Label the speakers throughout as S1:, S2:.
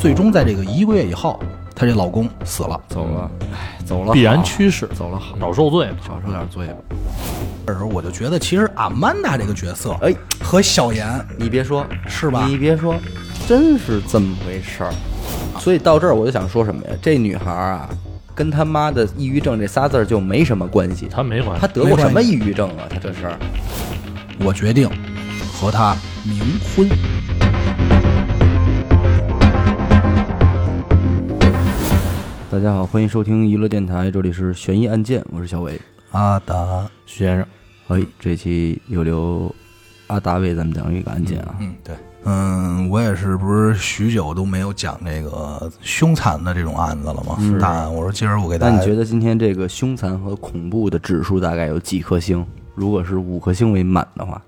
S1: 最终在这个一个月以后，她这老公死了。
S2: 走了，哎，走了，
S3: 必然趋势，
S2: 走了好，
S3: 少受罪。
S2: 少受点罪吧。
S1: 这时候我就觉得，其实阿曼达这个角色，
S2: 哎，
S1: 和小妍
S2: 你别说，
S1: 是吧
S2: 你别说，真是这么回事儿。所以到这儿我就想说什么呀？这女孩儿啊，跟他妈的抑郁症这仨字儿就没什么关系。
S3: 她没关系
S2: 她，得过什么抑郁症啊？她这是。
S1: 我决定和她冥婚。
S2: 大家好，欢迎收听娱乐电台，这里是悬疑案件，我是小伟。
S1: 阿达，
S3: 徐先生，
S2: 哎，这期又留阿达为咱们讲一个案件啊。
S1: 嗯，对，嗯，我也是不是许久都没有讲这个凶残的这种案子了吗？大案，我说今儿我给大家，
S2: 那你觉得今天这个凶残和恐怖的指数大概有几颗星？如果是五颗星为满的话，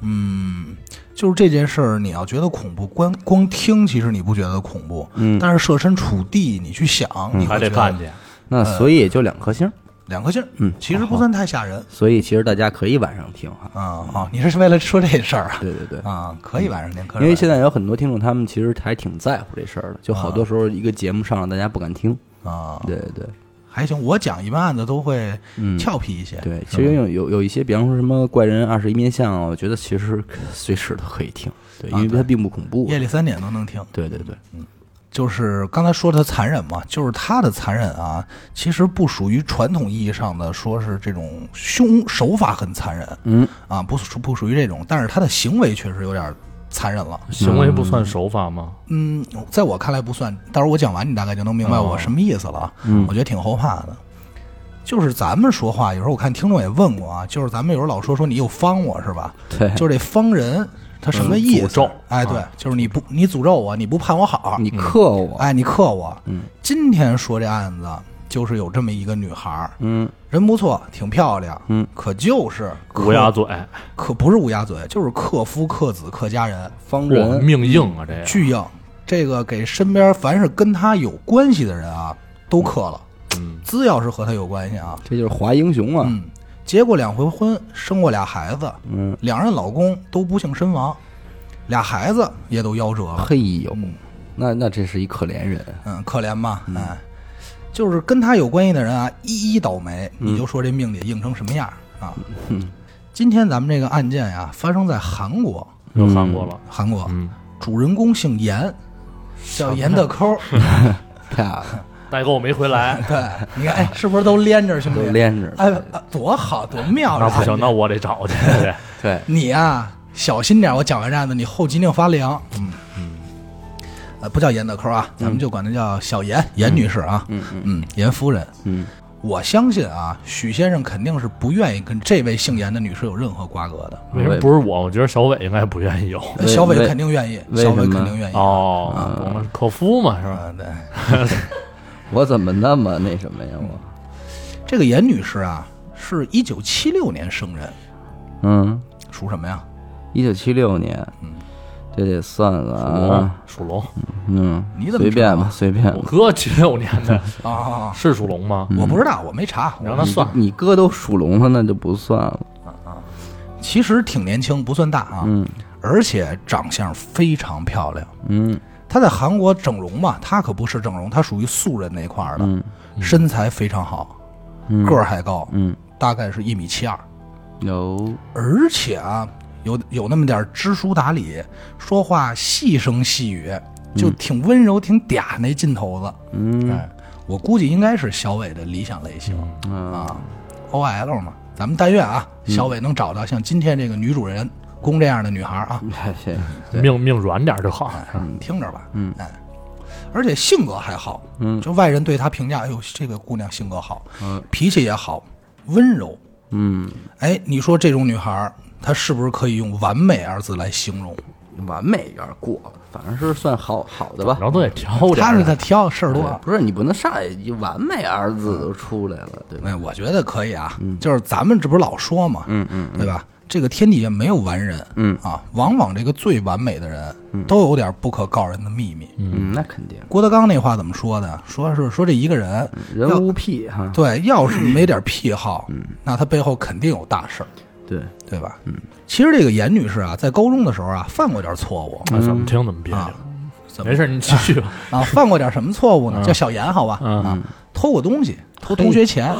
S1: 嗯，就是这件事儿，你要觉得恐怖，光光听其实你不觉得恐怖，
S2: 嗯
S1: 但是设身处地你去想，你会
S3: 还得
S1: 觉
S3: 看见。
S2: 那所以也就两颗星。
S1: 两颗星，
S2: 嗯
S1: 其实不算太吓人
S2: 所以其实大家可以晚上听哈。
S1: 啊啊！你是为了说这事儿啊？
S2: 对对对，
S1: 啊，可以晚上听，可以
S2: 因为现在有很多听众，他们其实还挺在乎这事儿的，就好多时候一个节目上了，大家不敢听。
S1: 听啊，
S2: 对对对
S1: 还行，我讲一般案子都会
S2: 嗯
S1: 俏皮一些，
S2: 对，其实有有有一些，比方说什么怪人二十一面相啊，我觉得其实随时都可以听，对，因为它并不恐怖。
S1: 夜里三点都能听。
S2: 对对对，嗯
S1: 就是刚才说他残忍嘛，就是他的残忍啊，其实不属于传统意义上的说是这种凶手法很残忍
S2: 嗯，
S1: 啊，不属不属于这种，但是他的行为确实有点残忍了。
S3: 行为不算手法吗？
S1: 嗯，在我看来不算，到时候我讲完你大概就能明白我什么意思了。
S2: 嗯
S1: 我觉得挺后怕的。就是咱们说话，有时候我看听众也问过啊，就是咱们有时候老说说你又方我是吧？
S2: 对，
S1: 就是这方人他什么意思？
S3: 嗯诅咒
S1: 哎，对，就是你不你诅咒我，你不盼我好，
S2: 你克我，
S1: 哎，你克我。
S2: 嗯
S1: 今天说这案子，就是有这么一个女孩儿，
S2: 嗯
S1: 人不错，挺漂亮，
S2: 嗯，
S1: 可就是克
S3: 乌鸦嘴，
S1: 可不是乌鸦嘴，就是克夫克子克家人，
S2: 方人，
S3: 命硬啊！这个
S1: 巨硬。这个给身边凡是跟他有关系的人啊，都克了。
S3: 嗯，
S1: 只要是和他有关系啊，
S2: 这就是华英雄啊。
S1: 嗯，结过两回婚，生过俩孩子，
S2: 嗯，
S1: 两任老公都不幸身亡，俩孩子也都夭折了。
S2: 嘿呦
S1: 嗯，
S2: 那那这是一可怜人。
S1: 嗯，可怜吧？哎，就是跟他有关系的人啊，一一倒霉，你就说这命得硬成什么样啊？
S2: 嗯，
S1: 今天咱们这个案件呀，发生在韩国，
S3: 又韩国了。
S1: 韩国
S3: 嗯，
S1: 主人公姓严，叫严德抠。
S2: 漂亮，
S3: 代购没回来，
S1: 对，你看，哎，是不是都连着，兄弟？
S2: 都连着。
S1: 哎，啊多好，多妙！
S3: 那不行，那我得找去。对
S2: 对，
S1: 你呀、小心点，我讲完这案子，你后脊梁发凉。嗯嗯，呃，不叫严德抠啊，咱们就管她叫小严，严女士啊。
S2: 嗯嗯
S1: 嗯，严夫人。
S2: 嗯，
S1: 我相信啊，许先生肯定是不愿意跟这位姓严的女士有任何瓜葛的。
S3: 为什么不是我？我觉得小伟应该不愿意有。
S2: 为
S1: 小伟肯定愿意，小伟肯定愿意。
S3: 哦，懂了，克夫嘛，是吧？
S1: 嗯，对，
S2: 我怎么那么那什么呀？我，
S1: 这个严女士啊，是一九七六年生人，
S2: 嗯，
S1: 属什么呀？
S2: 一九七六年，这得算
S3: 算
S2: 啊，，
S3: 属龙。
S2: 嗯，
S1: 你怎么
S2: 随便吧，随便
S3: 我。哥七六年的，
S1: 啊啊，啊
S3: 是属龙吗？
S1: 我不知道，我没查。
S3: 你让他算。
S2: 你哥都属龙了，那就不算了啊。
S1: 其实挺年轻，不算大啊，
S2: 嗯
S1: 而且长相非常漂亮。
S2: 嗯
S1: 她在韩国整容嘛，她可不是整容，她属于素人那块儿的，
S2: 嗯
S1: 身材非常好，
S2: 嗯，
S1: 个儿还高，
S2: 嗯
S1: 大概是一米七二，
S2: 有
S1: 而且啊，有有那么点知书达理，说话细声细语，就挺温柔，挺嗲那劲头子。
S2: 嗯
S1: 哎，我估计应该是小伟的理想类型、
S2: 啊
S1: 啊，OL 嘛。咱们但愿啊，小伟能找到像今天这个女主人公这样的女孩啊
S3: 命命软点就好。
S1: 哎，听着吧，
S2: 嗯
S1: 哎，而且性格还好，
S2: 嗯
S1: 就外人对她评价，哎呦，这个姑娘性格好，
S2: 嗯
S1: 脾气也好，温柔。
S2: 嗯，
S1: 哎，你说这种女孩儿，她是不是可以用完美二字来形容？
S2: 完美有点过了，反正是算好好的吧。
S3: 然后都得挑点他。
S1: 是她挑事儿多。
S2: 不是你不能上来就完美二字都出来了，对吧？
S1: 哎，我觉得可以啊，就是咱们这不是老说嘛，
S2: 嗯嗯
S1: 对吧？这个天底下没有完人，
S2: 嗯
S1: 啊，往往这个最完美的人，都有点不可告人的秘密。
S2: 嗯，那肯定
S1: 郭德纲那话怎么说的？说是说这一个人，
S2: 人无癖哈。
S1: 对，要是没点癖好，那他背后肯定有大事儿，
S2: 对，
S1: 对吧？嗯，其实这个严女士啊，在高中的时候啊，犯过点错误，
S3: 哎怎么听怎么别扭
S1: 啊。怎么
S3: 没事，你继续吧。
S1: 啊？犯过点什么错误呢？
S3: 嗯
S1: 叫小严，好吧？
S3: 嗯
S1: 啊，偷过东西，偷同学钱，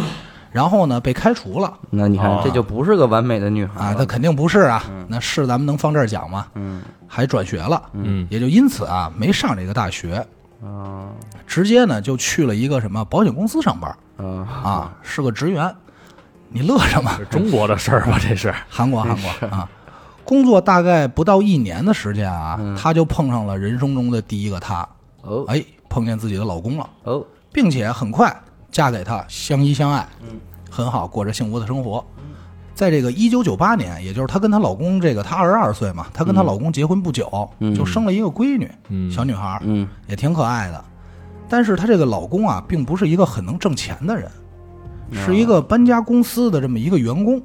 S1: 然后呢被开除了
S2: 那你看
S3: 哦
S2: 这就不是个完美的女孩
S1: 啊。
S2: 了
S1: 那肯定不是啊，那是咱们能放这儿讲吗？
S2: 嗯
S1: 还转学了，
S3: 嗯
S1: 也就因此啊，没上这个大学，
S2: 啊
S1: 直接呢就去了一个什么保险公司上班
S2: 啊
S1: 啊，是个职员。你乐什么？
S3: 中国的事儿吧？这是
S1: 韩国，韩国啊。工作大概不到一年的时间啊，
S2: 嗯。
S1: 她就碰上了人生中的第一个他，
S2: 哦。
S1: 哎，碰见自己的老公了，
S2: 哦。
S1: 并且很快嫁给他，相依相爱，很好，过着幸福的生活。在这个一九九八年，也就是她跟她老公这个，她二十二岁嘛，她跟她老公结婚不久，
S2: 嗯。
S1: 就生了一个闺女，
S3: 嗯。
S1: 小女孩，
S2: 嗯。
S1: 也挺可爱的。但是她这个老公啊，并不是一个很能挣钱的人，是一个搬家公司的这么一个员工，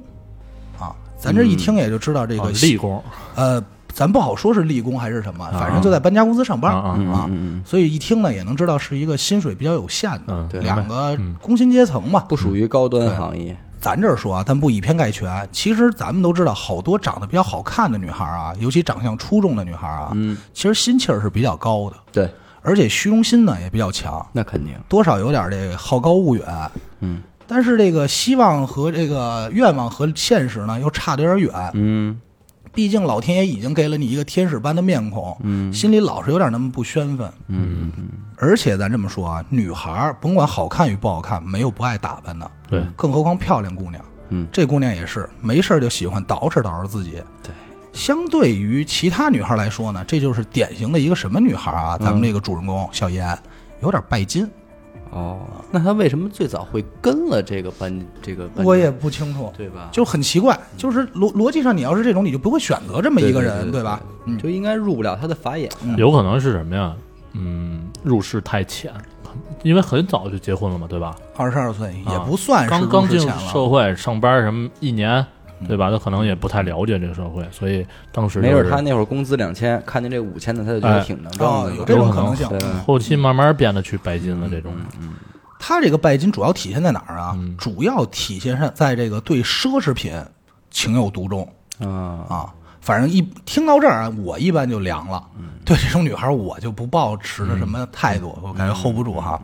S1: 啊，咱这一听也就知道这个
S3: 啊立功。
S1: 呃，咱不好说是立功还是什么，反正就在搬家公司上班
S3: 啊
S1: 所以一听呢也能知道是一个薪水比较有限的
S3: 嗯
S1: 两个
S3: 嗯。
S1: 工薪阶层嘛。
S2: 不属于高端行业。
S1: 咱这儿说啊，但不以偏概全。其实咱们都知道，好多长得比较好看的女孩啊，尤其长相出众的女孩啊，
S2: 嗯。
S1: 其实心气儿是比较高的，
S2: 对。
S1: 而且虚荣心呢也比较强，
S2: 那肯定。
S1: 多少有点这个好高骛远。
S2: 嗯
S1: 但是这个希望和这个愿望和现实呢又差得有点远。
S2: 嗯
S1: 毕竟老天爷已经给了你一个天使般的面孔，
S2: 嗯
S1: 心里老是有点那么不宣愤。
S2: 嗯
S1: 而且咱这么说啊，女孩甭管好看与不好看，没有不爱打扮的，
S3: 对，
S1: 更何况漂亮姑娘。
S2: 嗯
S1: 这姑娘也是没事儿就喜欢捯饬捯饬自己。
S2: 对，
S1: 相对于其他女孩来说呢，这就是典型的一个什么女孩啊？咱们这个主人公小妍有点拜金，
S2: 哦，那他为什么最早会跟了这个班这个班
S1: 我也不清楚，
S2: 对吧？
S1: 就很奇怪。就是逻逻辑上，你要是这种，你就不会选择这么一个人，
S2: 对对对
S1: 吧？嗯，
S2: 就应该入不了他的法眼。
S3: 有可能是什么呀？嗯，入世太浅，因为很早就结婚了嘛，对吧？
S1: 二十二岁也
S3: 啊
S1: 不算是
S3: 刚刚进入
S1: 入世浅了。
S3: 社会上班什么一年，对吧？他可能也不太了解这个社会，所以当时
S2: 没
S3: 就是
S2: 准他那会儿工资两千，看见这五千的，他就觉得挺能挣的，，
S1: 哦有这种
S3: 可能
S1: 性。
S3: 后期慢慢变得去拜金了这种。
S1: 他这个拜金主要体现在哪儿啊？
S3: 嗯
S1: 主要体现上在这个对奢侈品情有独钟
S2: 啊，
S1: 啊。反正一听到这儿啊，我一般就凉了。对这种女孩，我就不抱持着什么态度，我感觉 hold 不住哈。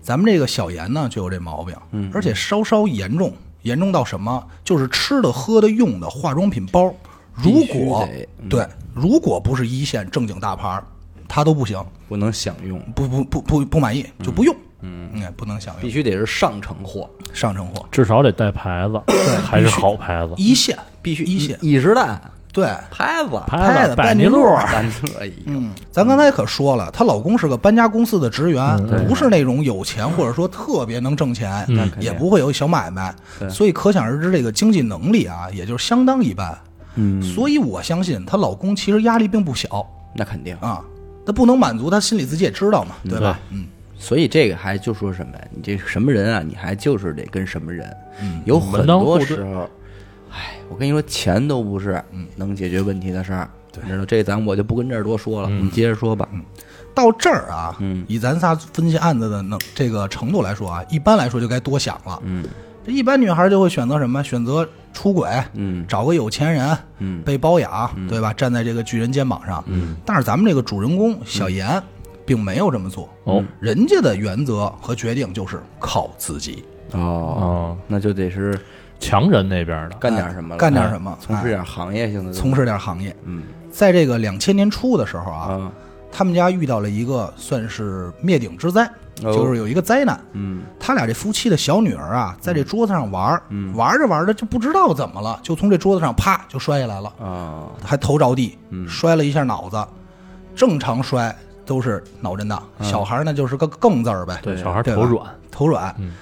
S1: 咱们这个小严呢，就有这毛病，而且稍稍严重，严重到什么？就是吃的、喝的、用的化妆品包，如果
S2: 嗯。
S1: 对，如果不是一线正经大牌儿，他都不行，
S2: 不能享用，
S1: 不不不不不满意就不用。嗯，不能享用。
S2: 必须得是上乘货，
S1: 上乘货，
S3: 至少得带牌子，还是好牌子。
S1: 一线
S2: 必须
S1: 一线，
S2: 一时代
S1: 对。
S2: 拍子，
S3: 拍子、
S1: 百
S3: 百尼路，
S2: 咱这一
S1: 嗯，咱刚才可说了，她老公是个搬家公司的职员，不是那种有钱或者说特别能挣钱，
S3: 嗯
S1: 也不会有小买卖，所以可想而知，这个经济能力啊，也就是相当一般。
S2: 嗯，
S1: 所以我相信她老公其实压力并不小
S2: 那肯定。
S1: 啊，他不能满足，他心里自己也知道嘛，对吧？嗯，
S2: 所以这个还就说什么呀？你这什么人啊？你还就是得跟什么人。
S1: 嗯
S2: 有很多时候，哎，我跟你说，钱都不是能解决问题的事儿。对，知道这咱我就不跟这儿多说了，你接着说吧。
S1: 到这儿啊，
S2: 嗯
S1: 以咱仨分析案子的能这个程度来说啊，一般来说就该多想了。
S2: 嗯
S1: 这一般女孩就会选择什么？选择出轨，
S2: 嗯
S1: 找个有钱人，
S2: 嗯
S1: 被包养，对吧？站在这个巨人肩膀上。
S3: 嗯，
S1: 但是咱们这个主人公小严，并没有这么做。
S3: 哦
S1: 人家的原则和决定就是靠自己，
S2: 哦，
S3: 哦，
S2: 那就得是
S3: 强人那边的，
S2: 干点什么了，
S1: 干点什么，哎
S2: 从事点行业性的，
S1: 从事点行业。
S2: 嗯。
S1: 在这个两千年初的时候啊，
S2: 啊
S1: 他们家遇到了一个算是灭顶之灾，
S2: 哦。
S1: 就是有一个灾难。
S2: 嗯。
S1: 他俩这夫妻的小女儿啊，在这桌子上玩儿，玩着玩着就不知道怎么了，就从这桌子上啪就摔下来了，
S2: 啊
S1: 还头着地，
S2: 嗯。
S1: 摔了一下脑子。正常摔都是脑震荡，小孩呢就是个更字儿呗，
S3: 对，小孩
S1: 对
S3: 头软，
S1: 头软，
S3: 嗯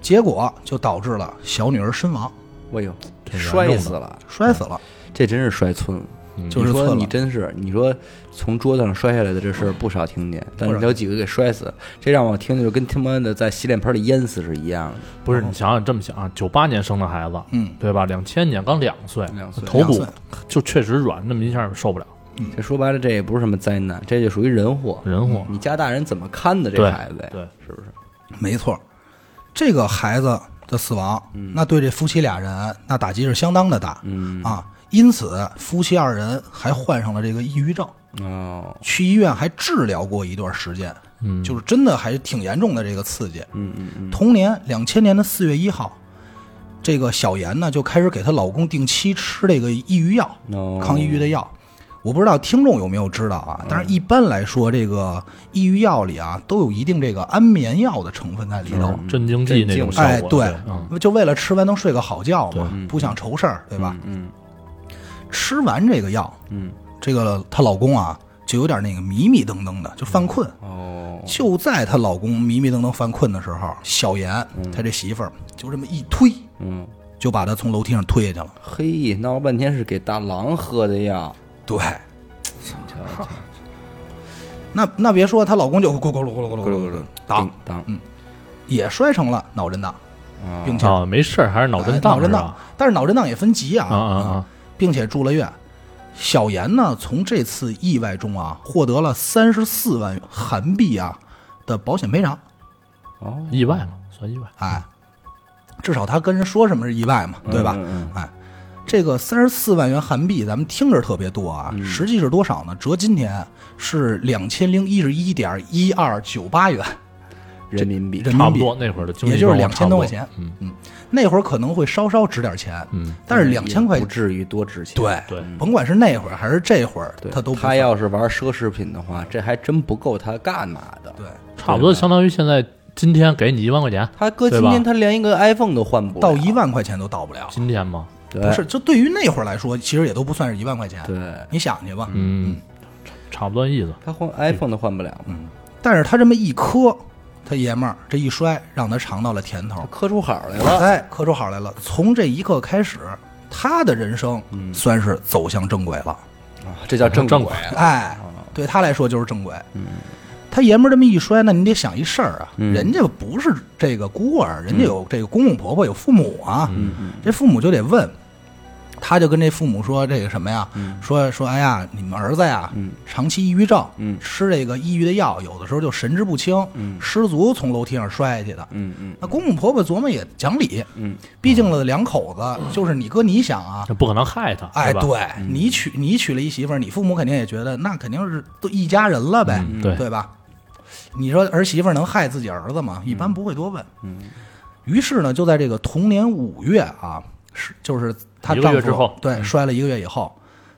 S1: 结果就导致了小女儿身亡，
S2: 哎呦，摔死了，
S1: 摔死了。
S2: 这真是摔村了。
S1: 就是说
S2: 你真是，你说从桌子上摔下来的这事儿不少听见，但是有几个给摔死，这让我听着就跟他妈的在洗脸盆里淹死是一样的。
S3: 不是你想想这么想啊，九八年生的孩子，
S1: 嗯，
S3: 对吧？两千年刚两岁，
S2: 两岁
S3: 头
S1: 骨
S3: 就确实软，那么一下受不了，
S2: 这说白了，这也不是什么灾难，这就属于人祸。
S3: 人祸。
S2: 你家大人怎么看的这孩子呀？
S3: 对，
S2: 是不是？
S1: 没错，这个孩子的死亡，那对这夫妻俩人那打击是相当的大。
S2: 嗯
S1: 啊，因此夫妻二人还患上了这个抑郁症，
S2: 哦，
S1: 去医院还治疗过一段时间，
S3: 嗯，
S1: 就是真的还挺严重的这个刺激。
S2: 嗯嗯嗯，
S1: 同年两千年的四月一号，这个小妍呢就开始给她老公定期吃这个抑郁药，
S2: 哦
S1: 抗抑郁的药。我不知道听众有没有知道啊？但是一般来说，这个抑郁药里啊都有一定这个安眠药的成分在里头。
S3: 镇静剂那种效
S1: 哎，
S3: 果，
S1: 对，
S3: 嗯，
S1: 就为了吃完能睡个好觉嘛，不想愁事儿，对吧？
S2: 嗯
S1: 吃完这个药，
S2: 嗯，
S1: 这个她老公啊就有点那个迷迷瞪瞪的，就犯困。
S2: 哦，
S1: 就在她老公迷迷瞪瞪犯困的时候，小严她这媳妇儿就这么一推，
S2: 嗯，
S1: 就把他从楼梯上推下去了。
S2: 嘿，闹了半天是给大郎喝的药，
S1: 对，那那别说，她老公就咕咕噜咕噜咕噜咕噜咕噜当
S2: 叮当，
S1: 也摔成了脑震荡，
S2: 啊
S1: 并且
S3: 啊，没事儿，还是脑震荡
S1: 哎脑震荡？，但是脑震荡也分级啊
S3: 啊啊啊！
S1: 并且住了院。小严呢，从这次意外中啊，获得了三十四万韩币啊的保险赔偿。
S2: 哦，
S3: 意外嘛，算意外。
S1: 哎，至少他跟人说什么是意外嘛，对吧？
S2: 嗯嗯
S1: 哎，这个三十四万元韩币，咱们听着特别多啊，
S2: 嗯。
S1: 实际是多少呢？折今天是两千零一十一点一二九八元
S2: 人民币，
S1: 人民币，
S3: 差不多那会儿的
S1: 也就是
S3: 状况
S1: 2000多。块钱。
S3: 嗯。嗯。
S1: 那会儿可能会稍稍值点钱，
S3: 嗯，
S1: 但是两千块
S2: 不至于多值钱。
S1: 对
S3: 对。
S1: 甭管是那会儿还是这会儿，他都
S2: 他要是玩奢侈品的话，这还真不够他干嘛的。
S1: 对
S3: 差不多相当于现在今天给你一万块钱，
S2: 他搁今天他连一个 iPhone 都换不了。
S1: 到一，万块钱都到不了。
S3: 今天吗？
S2: 对
S1: 不是，就对于那会儿来说，其实也都不算是一万块钱。
S2: 对，
S1: 你想去吧，
S3: 嗯，差不多意思。
S2: 他换 iPhone 都换不了嗯，
S1: 但是他这么一磕，他爷们儿这一摔，让他尝到了甜头，
S2: 磕出好来了。
S1: 哎，磕出好来了。从这一刻开始，他的人生算是走向正轨了。
S2: 啊这叫正
S3: 正
S2: 轨。
S1: 哎，对他来说就是正轨。他爷们儿这么一摔，那你得想一事儿啊，
S2: 嗯。
S1: 人家不是这个孤儿，人家有这个公公婆婆，有父母啊，这父母就得问。他就跟这父母说这个什么呀？
S2: 嗯。
S1: 说说，哎呀，你们儿子呀，
S2: 嗯。
S1: 长期抑郁症，
S2: 嗯。
S1: 吃这个抑郁的药，有的时候就神志不清，
S2: 嗯。
S1: 失足从楼梯上摔下去的。
S2: 嗯嗯
S1: 那公公婆婆琢磨也讲理，
S2: 嗯。
S1: 毕竟了两口子，就是你哥你想啊，
S3: 这不可能害他，
S1: 哎，
S3: 吧？
S1: 对你娶你娶了一媳妇儿，你父母肯定也觉得那肯定是都一家人了呗，
S3: 嗯。对。
S1: 对吧？你说儿媳妇儿能害自己儿子吗？一般不会多问。
S2: 嗯
S1: 于是呢，就在这个同年五月啊，是就是她
S3: 一个
S1: 丈夫
S3: 月之后
S1: 对摔了一个月以后，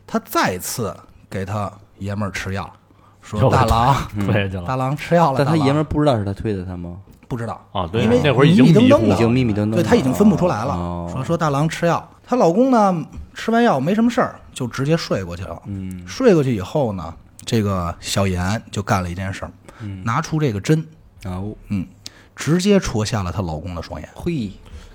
S1: 她再次给她爷们儿吃药，说大郎
S3: 推下去了
S1: 大郎吃药了，
S2: 但
S1: 她
S2: 爷们儿不知道是他推的他吗？
S1: 不知道
S3: 啊！对
S1: 因为，
S3: 那会儿已经
S1: 迷迷瞪瞪对她已经分不出来了。
S2: 哦
S1: 说说大郎吃药，她老公呢吃完药没什么事儿，就直接睡过去了。
S2: 嗯
S1: 睡过去以后呢，这个小严就干了一件事儿，
S2: 嗯
S1: 拿出这个针，
S2: 哦。
S1: 嗯，直接戳瞎了她老公的双眼。
S2: 嘿。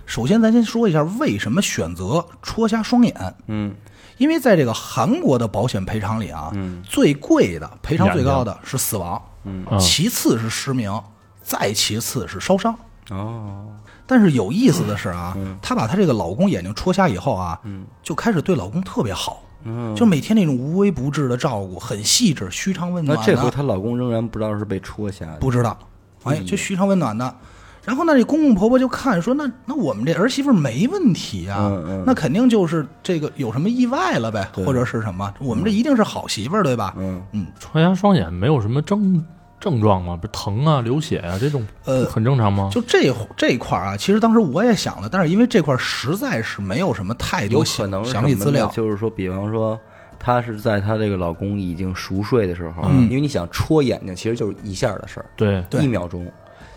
S1: 首先，咱先说一下为什么选择戳瞎双眼，
S2: 嗯。
S1: 因为在这个韩国的保险赔偿里啊，
S2: 嗯。
S1: 最贵的赔偿最高的是死亡，
S2: 嗯。
S3: 嗯
S1: 其次是失明，再其次是烧伤。
S2: 哦。
S1: 但是有意思的是啊，
S2: 嗯。
S1: 她把她这个老公眼睛戳瞎以后啊，就开始对老公特别好，
S2: 嗯，
S1: 就每天那种无微不至的照顾，很细致，嘘寒问暖。
S2: 那这回她老公仍然不知道是被戳瞎的，
S1: 不知道，哎，就嘘寒问暖的。然后那，这公公婆婆就看说，那那我们这儿媳妇没问题啊，
S2: 嗯嗯
S1: 那肯定就是这个有什么意外了呗，或者是什么？我们这一定是好媳妇儿，对吧？
S2: 嗯
S1: 嗯，
S3: 戳瞎双眼没有什么症症状吗？不是疼啊、流血啊这种，
S1: 呃
S3: 很正常吗？
S1: 就这这一块儿啊，其实当时我也想了，但是因为这块儿实在是没有什么太
S2: 有
S1: 多
S2: 可能
S1: 详细资料，
S2: 就是说，比方说。她是在她这个老公已经熟睡的时候，
S1: 嗯
S2: 因为你想戳眼睛，其实就是一下的事儿，
S3: 对，
S1: 对
S2: 一秒钟。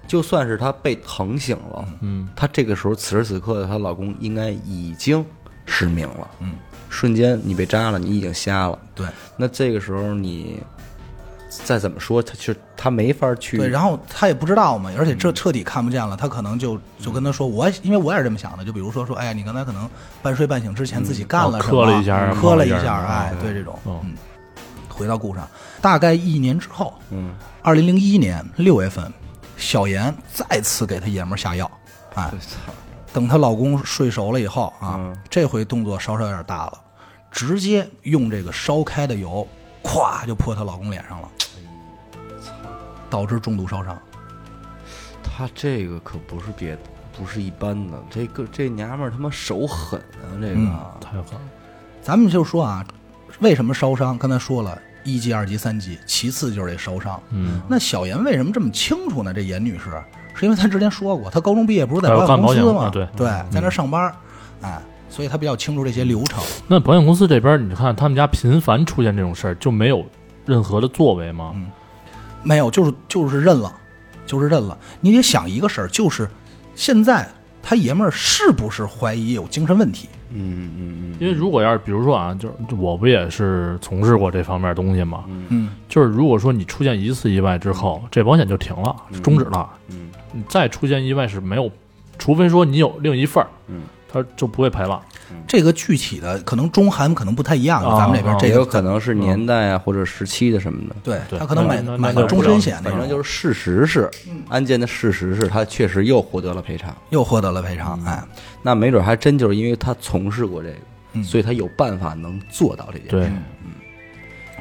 S2: 就算是她被疼醒了，
S3: 嗯，
S2: 她这个时候此时此刻的她老公应该已经失明了，
S1: 嗯，
S2: 瞬间你被扎了，你已经瞎了。
S1: 对
S2: 那这个时候你再怎么说，他就他没法去
S1: 对，然后他也不知道嘛，而且这彻底看不见了，他可能就就跟他说，我因为我也是这么想的，就比如说说，哎呀，你刚才可能半睡半醒之前自己干了
S3: 哦
S1: 什么，
S3: 磕了一下
S1: 磕了一
S3: 下
S1: 下，哎，
S3: 对
S1: 对这种，
S3: 嗯
S1: 嗯，回到故事上，大概一年之后，
S2: 嗯，
S1: 二零零一年六月份，小妍再次给她爷们儿下药，哎，等她老公睡熟了以后啊，
S2: 嗯。
S1: 这回动作稍稍有点大了，直接用这个烧开的油，咵就泼她老公脸上了，导致重度烧伤。
S2: 他这个可不是别的，不是一般的，这个这娘们儿他妈手狠啊，这个、
S1: 嗯
S3: 太狠了。
S1: 咱们就说啊，为什么烧伤？刚才说了一级、二级、三级，其次就是这烧伤。
S3: 嗯，
S1: 那小严为什么这么清楚呢？这严女士是因为她之前说过，她高中毕业不是在
S3: 保
S1: 保险公司吗？
S3: 对
S1: 对，在那儿上班，哎，所以她比较清楚这些流程。
S3: 那保险公司这边，你看他们家频繁出现这种事儿，就没有任何的作为吗？
S1: 没有，就是就是认了，就是认了。你得想一个事儿，就是现在他爷们儿是不是怀疑有精神问题？
S2: 嗯嗯嗯
S3: 因为如果要是比如说啊，就是我不也是从事过这方面东西嘛，
S1: 嗯，
S3: 就是如果说你出现一次意外之后，这保险就停了，终止了，
S2: 嗯。
S3: 你再出现意外是没有，除非说你有另一份儿，
S2: 嗯，
S3: 他就不会赔了。
S1: 这个具体的可能中韩可能不太一样，
S3: 啊
S1: 咱们这边
S3: 这
S2: 也
S1: 这个
S2: 有可能是年代啊或者时期的什么的。
S1: 对
S3: 对
S1: 他可能买买个终身险，
S2: 反正就是事实是，案件的事实是他确实又获得了赔偿。
S1: 又获得了赔偿。哎，
S2: 那没准还真就是因为他从事过这个，
S1: 嗯
S2: 所以他有办法能做到这件事。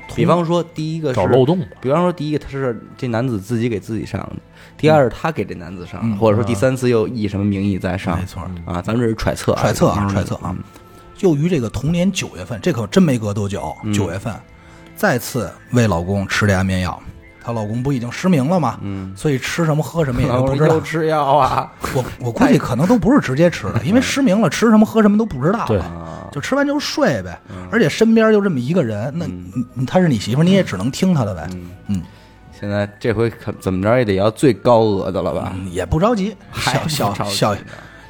S3: 对，
S2: 比方说，第一个是
S3: 找漏洞吧。
S2: 比方说，第一个他是这男子自己给自己上的，第二是他给这男子上或者说第三次又以什么名义在上
S1: 没，错，
S2: 啊，咱们这是揣测啊，
S1: 揣测啊，
S2: 嗯
S1: 揣测啊。就于这个同年九月份，这可真没隔多久，
S2: 嗯
S1: 九月份再次为老公吃这安眠药。她老公不已经失明了吗？
S2: 嗯，
S1: 所以吃什么喝什么也都不知道
S2: 又。吃药啊，
S1: 我我估计可能都不是直接吃的，因为失明了，吃什么喝什么都不知道。
S3: 对
S2: 啊，
S1: 就吃完就睡呗。
S2: 嗯
S1: 而且身边就这么一个人，那你你她是你媳妇，你也只能听她的呗。嗯
S2: 现在这回可怎么着也得要最高额的了吧？
S1: 嗯，也不着急，
S2: 还
S1: 小小小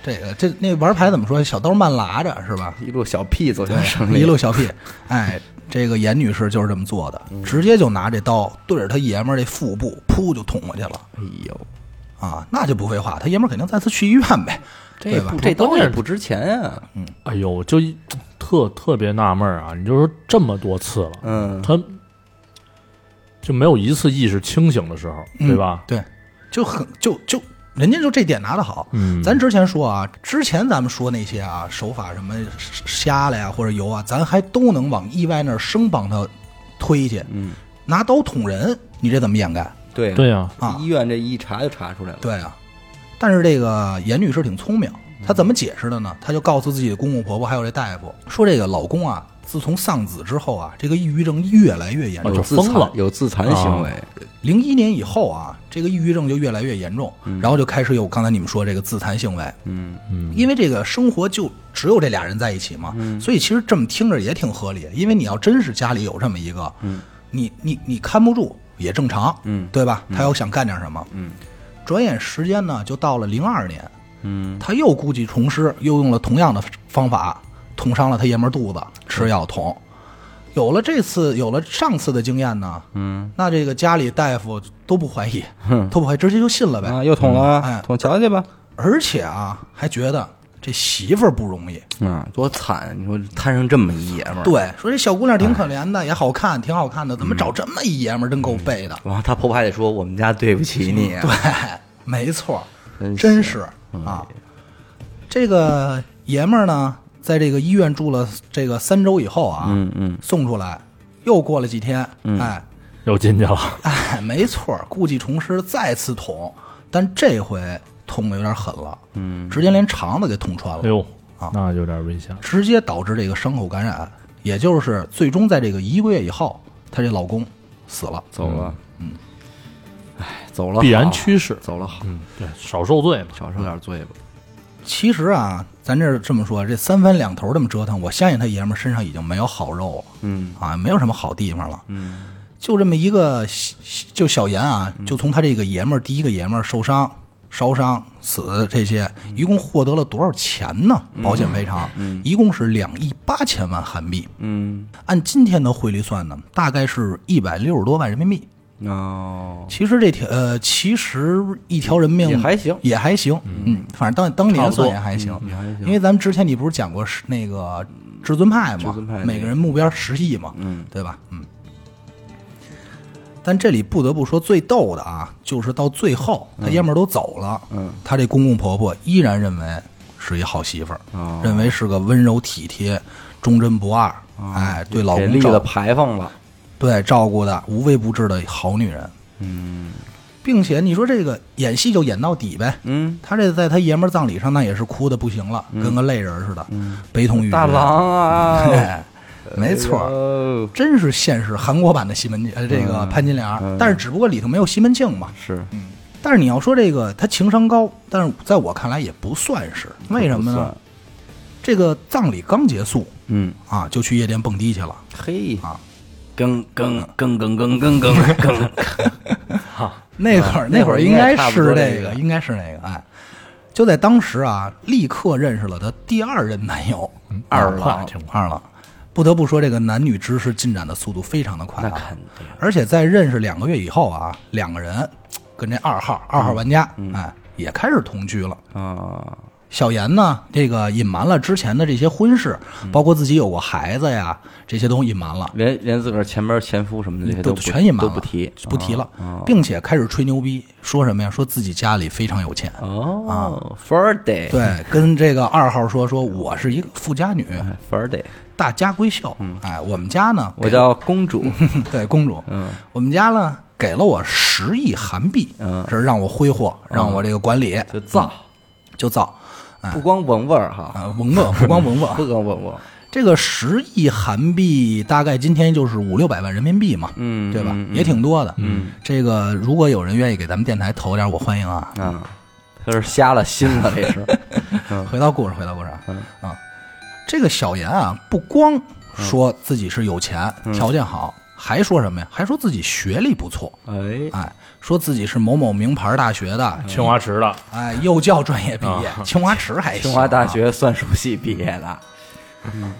S1: 这个这那玩牌怎么说？小刀慢拉着是吧？
S2: 一路小屁走向胜利，
S1: 一路小屁，哎，这个严女士就是这么做的，
S2: 嗯
S1: 直接就拿这刀对着他爷们儿这腹部，噗就捅过去了
S2: 哎呦，
S1: 啊！那就不废话，他爷们儿肯定再次去医院呗，
S2: 这
S1: 对吧
S2: 不这刀也不值钱呀，
S3: 哎呦，就一特特别纳闷儿啊！你就说这么多次了，
S2: 嗯，
S3: 他就没有一次意识清醒的时候，对吧？
S1: 对，就很就就人家就这点拿的好。
S3: 嗯，
S1: 咱之前说啊，之前咱们说那些啊手法什么瞎了呀或者油啊，咱还都能往意外那儿生帮他推去。
S2: 嗯，
S1: 拿刀捅人，你这怎么掩盖？
S2: 对
S3: 对呀、
S1: 啊
S2: 医院这一查就查出来了，
S1: 对啊，但是这个严女士挺聪明，她怎么解释的呢？她就告诉自己的公公婆婆还有这大夫说，这个老公啊，自从丧子之后啊，这个抑郁症越来越严重
S3: 疯了
S2: 残。有自残行为，
S1: 零一年以后啊，这个抑郁症就越来越严重，然后就开始有刚才你们说这个自残行为。
S2: 嗯。
S3: 嗯，
S1: 因为这个生活就只有这俩人在一起嘛，所以其实这么听着也挺合理。因为你要真是家里有这么一个，你你你看不住也正常，
S2: 嗯
S1: 对吧？他要想干点什么，
S2: 嗯。
S1: 转眼时间呢，就到了零二年，
S2: 嗯。
S1: 他又故技重施，又用了同样的方法捅伤了他爷们儿肚子，吃药捅。有了这次，有了上次的经验呢，
S2: 嗯
S1: 那这个家里大夫都不怀疑，都不怀疑，直接就信了呗。
S2: 啊，又捅了
S1: 哎
S2: 啊，捅瞧去吧，
S1: 而且啊，还觉得这媳妇儿不容易。
S2: 嗯，多惨！你说摊上这么一爷们儿，
S1: 对，说这小姑娘挺可怜的，也好看，挺好看的，怎么找这么一爷们儿，真够背的。
S2: 然后他婆婆还得说我们家对不起你，
S1: 对，没错，
S2: 真
S1: 真是啊。这个爷们儿呢，在这个医院住了这个三周以后啊，
S2: 嗯嗯
S1: 送出来，又过了几天，哎
S3: 又进去了。
S1: 哎，没错，故技重施，再次捅，但这回捅的有点狠了，
S2: 嗯，
S1: 直接连肠子给捅穿了。
S3: 哎呦
S1: 啊，
S3: 那有点危险。
S1: 直接导致这个伤口感染，也就是最终在这个一个月以后，她这老公死了。
S2: 走了，嗯，哎，走了，
S3: 必然趋势。
S2: 走了好，
S3: 嗯，对，少受罪嘛。
S2: 少受点罪吧，
S1: 其实啊，咱这这么说，这三番两头这么折腾，我相信他爷们儿身上已经没有好肉了
S2: 嗯
S1: 啊，没有什么好地方了。
S2: 嗯
S1: 就这么一个就小严啊，就从他这个爷们儿第一个爷们儿受伤、烧伤、死这些，一共获得了多少钱呢？保险赔偿，一共是两亿八千万韩币，
S2: 嗯，
S1: 按今天的汇率算呢，大概是一百六十多万人民币。
S2: 哦，
S1: 其实这条呃，其实一条人命
S2: 也还行。
S1: 也还行，嗯，反正当当年算也还行，
S2: 嗯也还行。
S1: 因为咱们之前你不是讲过是那个至尊派嘛每个人目标十亿嘛，
S2: 嗯。
S1: 对吧？嗯。但这里不得不说最逗的啊，就是到最后他爷们儿都走了，
S2: 嗯，
S1: 他这公公婆婆依然认为是一好媳妇儿，
S2: 哦。
S1: 认为是个温柔体贴、忠贞不二，哎，对老公
S2: 立了牌坊了，
S1: 对照顾的无微不至的好女人。
S2: 嗯
S1: 并且你说这个演戏就演到底呗，
S2: 嗯，
S1: 他这在他爷们儿葬礼上那也是哭的不行了，跟个泪人似的，悲痛欲绝。
S2: 大郎啊，
S1: 哎没错，
S2: 哦，
S1: 真是现实韩国版的西门庆，呃，这个潘金莲，
S2: 嗯。
S1: 但是只不过里头没有西门庆嘛。
S2: 是。
S1: 但是你要说这个他情商高，但是在我看来也不算是，为什么呢？这个葬礼刚结束
S2: 嗯，
S1: 啊，就去夜店蹦迪去了。
S2: 嘿。
S1: 啊，
S2: 更更更更更更更更，
S1: 那会儿、
S2: 啊
S1: 那会儿应该是
S2: 那会儿应该差不多
S1: 这个，应该是那个，哎，就在当时啊，立刻认识了她第二任男友
S2: 二
S3: 快
S2: 郎。
S1: 二郎。不得不说，这个男女知识进展的速度非常的快啊
S2: 那肯！定，
S1: 而且在认识两个月以后啊，两个人跟这二号二号玩家，
S2: 嗯
S1: 哎，也开始同居了。
S2: 啊，
S1: 小严呢，这个隐瞒了之前的这些婚事，
S2: 嗯。
S1: 包括自己有过孩子呀，这些都隐瞒了。
S2: 连连自个儿前边前夫什么的这些
S1: 都全隐瞒了，
S2: 都不提，
S1: 不提了
S2: 啊，
S1: 并且开始吹牛逼，说什么呀？说自己家里非常有钱，
S2: 哦，Friday，
S1: 对，跟这个二号说说，我是一个富家女
S2: ，，Friday，
S1: 大家闺秀，哎，我们家呢，
S2: 我叫公主，
S1: 对公主，
S2: 嗯。
S1: 我们家呢给了我十亿韩币，
S2: 嗯。
S1: 这是让我挥霍，让我这个管理，
S2: 就造，
S1: 就造，
S2: 不光闻味儿哈，
S1: 啊，文文不光闻闻，
S2: 不光闻味儿，
S1: 这个十亿韩币大概今天就是五六百万人民币嘛，
S2: 嗯
S1: 对吧？
S2: 嗯嗯。
S1: 也挺多的。嗯，这个如果有人愿意给咱们电台投点，我欢迎啊。
S2: 啊，他是瞎了心了，这是，
S1: 回到故事，回到故事啊，
S2: 嗯。
S1: 啊，这个小严啊，不光说自己是有钱，条件好，还说什么呀？还说自己学历不错，
S2: 哎，
S1: 哎，说自己是某某名牌大学的，
S3: 清华池的，
S1: 哎，幼教专业毕业，清华池还行
S2: 清华大
S1: 啊
S2: 学算术系毕业的，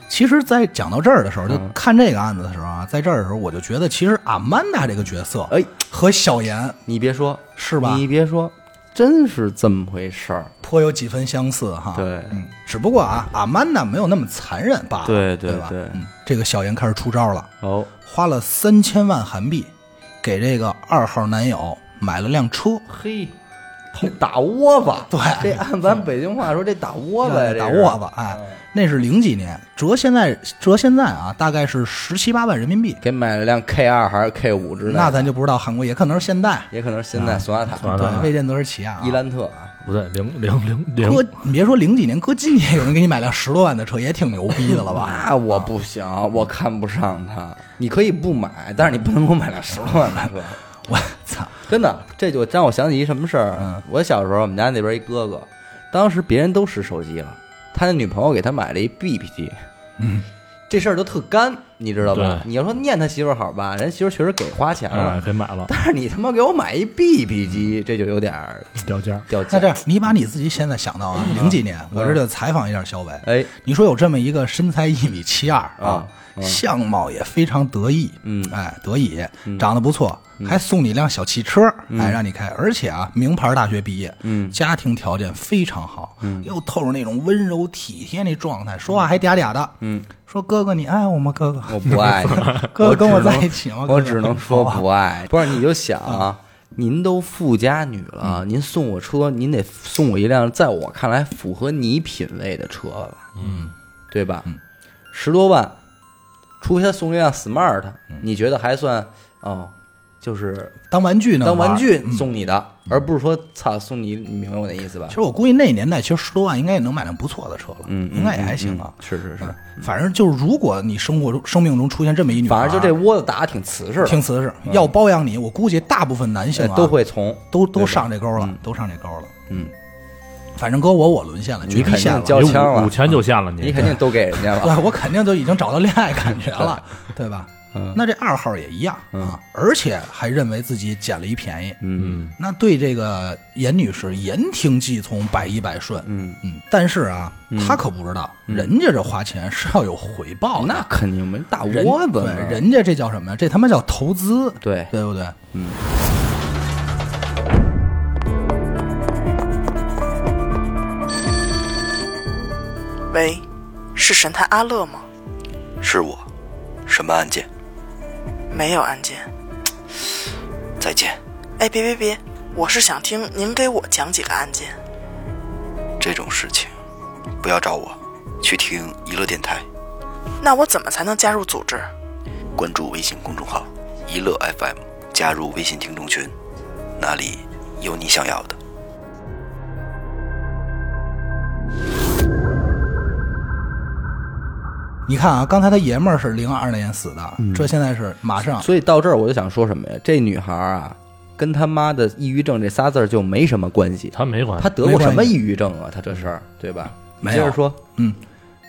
S1: 其实，在讲到这儿的时候，就看这个案子的时候啊，在这儿的时候，我就觉得，其实阿曼达这个角色，
S2: 哎，
S1: 和小严
S2: 你别说，
S1: 是吧，
S2: 你别说，真是这么回事儿，
S1: 颇有几分相似哈。
S2: 对。
S1: 嗯，只不过啊，阿曼达没有那么残忍罢了，
S2: 对
S1: 对吧？
S2: 对。对
S1: 嗯，这个小严开始出招了，
S2: 哦，
S1: 花了三千万韩币，给这个二号男友买了辆车，
S2: 嘿，这打窝子，
S1: 对。
S2: 这按咱北京话说，这打窝子呀，
S1: 打窝子，哎，那是零几年，折现在折现在啊，大概是十七八万人民币。
S2: 给买了辆 K 二还是 K 五之类的，
S1: 那咱就不知道韩国，也可能是现代，
S2: 也可能是现代索纳塔、
S1: 对，
S3: 索纳塔
S1: 未见得是起亚啊。
S2: 伊兰特啊，
S3: 不对，零零零零
S1: 哥你别说零几年，搁今年有人给你买辆十多万的车，也挺牛逼的了吧？
S2: 那我不行，我看不上他。你可以不买，但是你不能给我买辆十多万的车。
S1: 我操！
S2: 真的，这就让我想起一什么事儿。
S1: 嗯
S2: 我小时候，我们家那边一哥哥，当时别人都使手机了，他那女朋友给他买了一 BB 机。
S1: 嗯，
S2: 这事儿都特干，你知道吧？你要说念他媳妇儿好吧，人媳妇儿确实给花钱
S3: 哎
S2: 了，
S3: 给买了，
S2: 但是你他妈给我买一 BB 机，这就有点儿
S3: 掉价。
S2: 掉价。
S1: 那这样，你把你自己现在想到啊，零几年，我这就采访一下小伟。
S2: 哎，
S1: 你说有这么一个身材一米七二
S2: 啊嗯
S1: 相貌也非常得意，
S2: 嗯。
S1: 哎，得意，长得不错，还送你辆小汽车，哎，让你开，而且啊，名牌大学毕业，
S2: 嗯。
S1: 家庭条件非常好，嗯。又透着那种温柔体贴那状态，说话还嗲嗲的，
S2: 嗯，
S1: 说哥哥你爱我吗？哥哥，
S2: 我不爱你，
S1: 哥哥跟我在一起吗？
S2: 我只能说不爱。不是，你就想啊，您都富家女了，您送我车，您得送我一辆在我看来符合你品味的车吧？
S3: 嗯，
S2: 对吧？十多万，除非他送一辆 smart，你觉得还算哦？就是
S1: 当玩具呢，
S2: 当玩具
S1: 嗯
S2: 送你的，而不是说操送你，你明白我的意思吧
S1: 其？实我估计那年代，其实十多万应该也能买辆不错的车了，
S2: 嗯，
S1: 应该也还行啊。
S2: 是是是，
S1: 反正就是，如果你生活中、生命中出现这么一女孩，
S2: 反正就这窝子打的挺瓷实，
S1: 挺瓷实，要包养你，我估计大部分男性
S2: 都会从。
S1: 都都上这钩了
S2: 嗯，
S1: 都上这钩了。
S2: 嗯，
S1: 反正搁我，我沦陷了，
S2: 你肯定
S1: 绝逼陷了。
S2: 交枪了
S3: 五五千就下了你，
S2: 你肯定都给人家了。
S1: 对，我肯定就已经找到恋爱感觉了，对吧？
S2: 嗯
S1: 那这二号也一样啊，而且还认为自己捡了一便宜。
S2: 嗯
S1: 那对这个严女士言听计从，百依百顺。
S2: 嗯，
S1: 嗯，但是啊，她可不知道，人家这花钱是要有回报的。
S2: 那肯定没大窝子
S1: 对，人家这叫什么呀？这他妈叫投资，
S2: 对
S1: 对不对？
S4: 嗯喂，是神探阿乐吗？
S5: 是我，什么案件？
S4: 没有案件。
S5: 再见。
S4: 哎，别别别，我是想听您给我讲几个案件。
S5: 这种事情，不要找我，去听娱乐电台，
S4: 那我怎么才能加入组织？
S5: 关注微信公众号“娱乐 FM”，加入微信听众群，那里有你想要的。
S1: 你看啊，刚才他爷们儿是零二年死的，这现在是马上。
S2: 所以到这儿我就想说什么呀？这女孩儿啊，跟他妈的抑郁症这仨字儿就没什么关系。
S3: 他没关系，
S2: 她得过什么抑郁症啊？她这事儿对吧？
S1: 没有。
S2: 接着说，
S1: 嗯，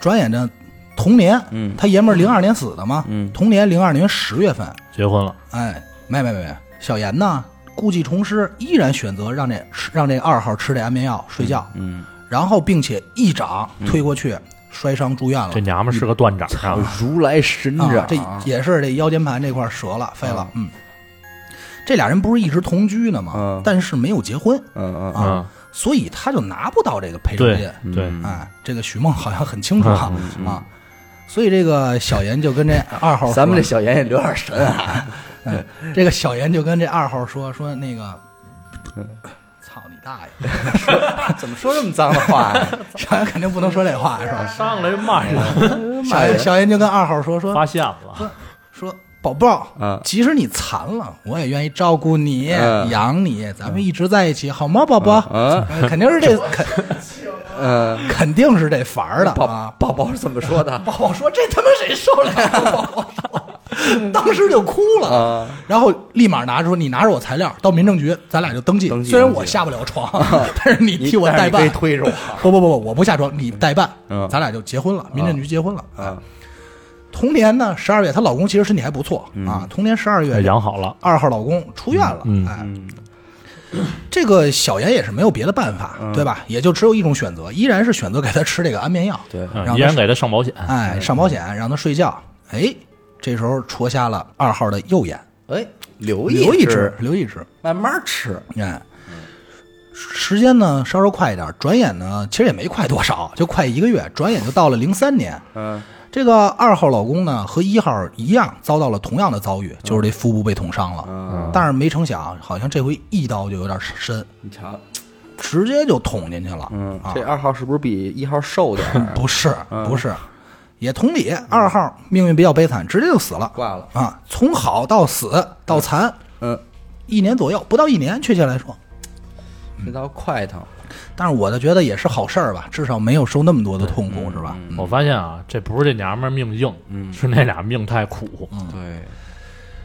S1: 转眼着同年，
S2: 嗯。
S1: 他爷们儿零二年死的嘛，
S2: 嗯。
S1: 同年零二年十月份，
S3: 结婚了，
S1: 哎，没没没没，小严呢故技重施，依然选择让这吃让这二号吃这安眠药睡觉，
S2: 嗯，
S1: 然后并且一掌推过去，摔伤住院了
S3: 这。娘们是个断掌
S2: 操
S3: 啊，
S2: 如来神掌
S1: 啊，，这也是这腰间盘这块折了，废了。嗯，这俩人不是一直同居呢吗？
S2: 嗯
S1: 但是没有结婚
S2: 嗯嗯
S1: 啊，
S3: 嗯，
S1: 所以他就拿不到这个赔偿金。
S3: 对，
S1: 哎，这个许梦好像很清楚啊、
S2: 嗯
S1: 啊，所以这个小严 就跟这二号说，
S2: 咱们这小严也留点神啊。
S1: 哎，这个小严就跟这二号说说那个，大爷！
S2: 怎么说这么脏的话呀？
S1: 小严肯定不能说这话是吧？
S3: 上来骂人，
S1: 小严小严就跟二号说说
S3: 发现了，
S1: 说宝宝，
S2: 嗯
S1: 即使你残了，我也愿意照顾你、
S2: 嗯
S1: 养你，咱们一直在一起，好吗，宝宝？肯定是这肯
S2: 嗯，
S1: 肯定是这法儿的
S2: 宝
S1: 啊！
S2: 宝宝是怎么说的？
S1: 宝宝说：“这他妈谁受得了？”宝宝说，当时就哭了，
S2: 啊
S1: 然后立马拿出你拿着我材料到民政局，咱俩就登记。
S2: 登记
S1: 虽然我下不了床，但是你替我代办。
S2: 推着我
S1: 不不不不，我不下床，你代办，
S2: 嗯
S1: 咱俩就结婚了，民政局结婚了。
S2: 啊。
S1: 同年呢，十二月，她老公其实身体还不错啊。同年十二月，
S3: 养好了，
S1: 二号老公出院了，
S3: 嗯
S1: 哎，这个小严也是没有别的办法，对吧？也就只有一种选择，依然是选择给他吃这个安眠药，
S2: 对
S3: 依然给他上保险，
S1: 哎，上保险让他睡觉。哎，这时候戳瞎了二号的右眼，
S2: 哎，留
S1: 留一只
S2: 只，，
S1: 留一只。
S2: 慢慢吃。
S1: 哎，时间呢稍稍快一点，转眼呢其实也没快多少，就快一个月，转眼就到了零三年。
S2: 嗯
S1: 这个二号老公呢和一号一样遭到了同样的遭遇，就是这腹部被捅伤了。
S2: 嗯，
S1: 但是没成想，好像这回一刀就有点深，
S2: 你瞧，
S1: 直接就捅进去了。
S2: 嗯
S1: 啊，
S2: 这二号是不是比一号瘦点儿？
S1: 不是不是，也同理，二号命运比较悲惨，直接就死了
S2: 挂了。
S1: 啊！从好到死到残，
S2: 嗯，
S1: 一年左右，不到一年，确切来说。
S2: 这倒快疼。
S1: 但是我就觉得也是好事儿吧，至少没有受那么多的痛苦，是吧？
S3: 我发现啊，这不是这娘们儿命硬，是那俩命太苦，
S2: 对，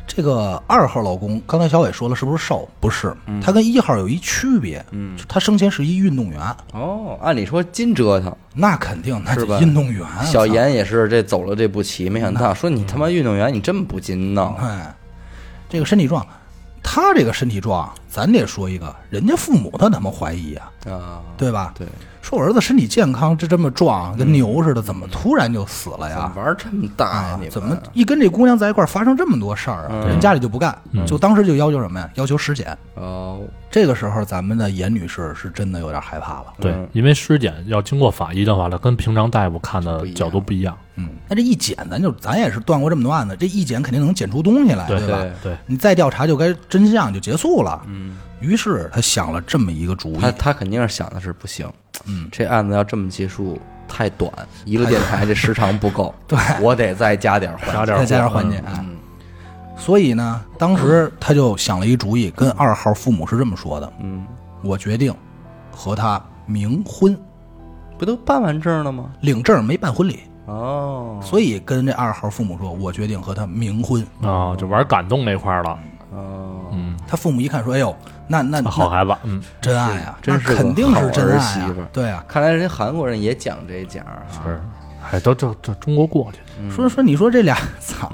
S1: 这个二号老公，刚才小伟说了，是不是瘦？不是，他跟一号有一区别，嗯，他生前是一运动员，
S2: 哦，按理说金折腾，
S1: 那肯定，那
S2: 是吧？
S1: 运动员
S2: 小严也是这走了这步棋，没想到说你他妈运动员，你这么不筋闹。
S1: 哎，这个身体壮，他这个身体壮，咱得说一个，人家父母他他妈怀疑啊、
S2: 啊，
S1: 对吧？
S2: 对，
S1: 说我儿子身体健康，这这么壮，跟牛似的，怎么突然就死了呀
S2: 么？玩这么大呀
S1: 啊？
S2: 你们
S1: 怎么一跟这姑娘在一块儿发生这么多事儿啊？人家里就不干，就当时就要求什么呀？要求尸检。
S2: 哦，
S1: 这个时候，咱们的严女士是真的有点害怕了。
S3: 对，因为尸检要经过法医的话，它跟平常大夫看的角度不一样，
S1: 嗯，那这一检，咱就咱也是断过这么多案子，这一检肯定能检出东西来，
S3: 对
S1: 吧？
S2: 对
S3: 对，
S1: 你再调查就该真相就结束了。嗯，于是他想了这么一个主意
S2: 他，他肯定是想的是不行，嗯，这案子要这么结束太短，一个电台这时长不够，
S1: 对
S2: 我得再加点环节，
S3: 加点
S1: 再加点
S3: 火
S1: 环节嗯。所以呢，当时他就想了一主意，跟二号父母是这么说的：
S2: 嗯，
S1: 我决定和他冥婚，
S2: 不都办完证了吗？
S1: 领证没办婚礼，
S2: 哦，
S1: 所以跟这二号父母说，我决定和他冥婚。
S3: 啊，就玩感动那块儿了，
S2: 哦，
S3: 嗯，
S1: 他父母一看说：“哎呦，那那那
S3: 好孩子，嗯，
S1: 真爱啊，
S2: 真是
S1: 肯定是真爱啊。
S2: 媳妇儿！
S1: 对啊，
S2: 看来人家韩国人也讲这讲啊，
S3: 是，哎，都这这中国过去，
S1: 说说你说这俩，操，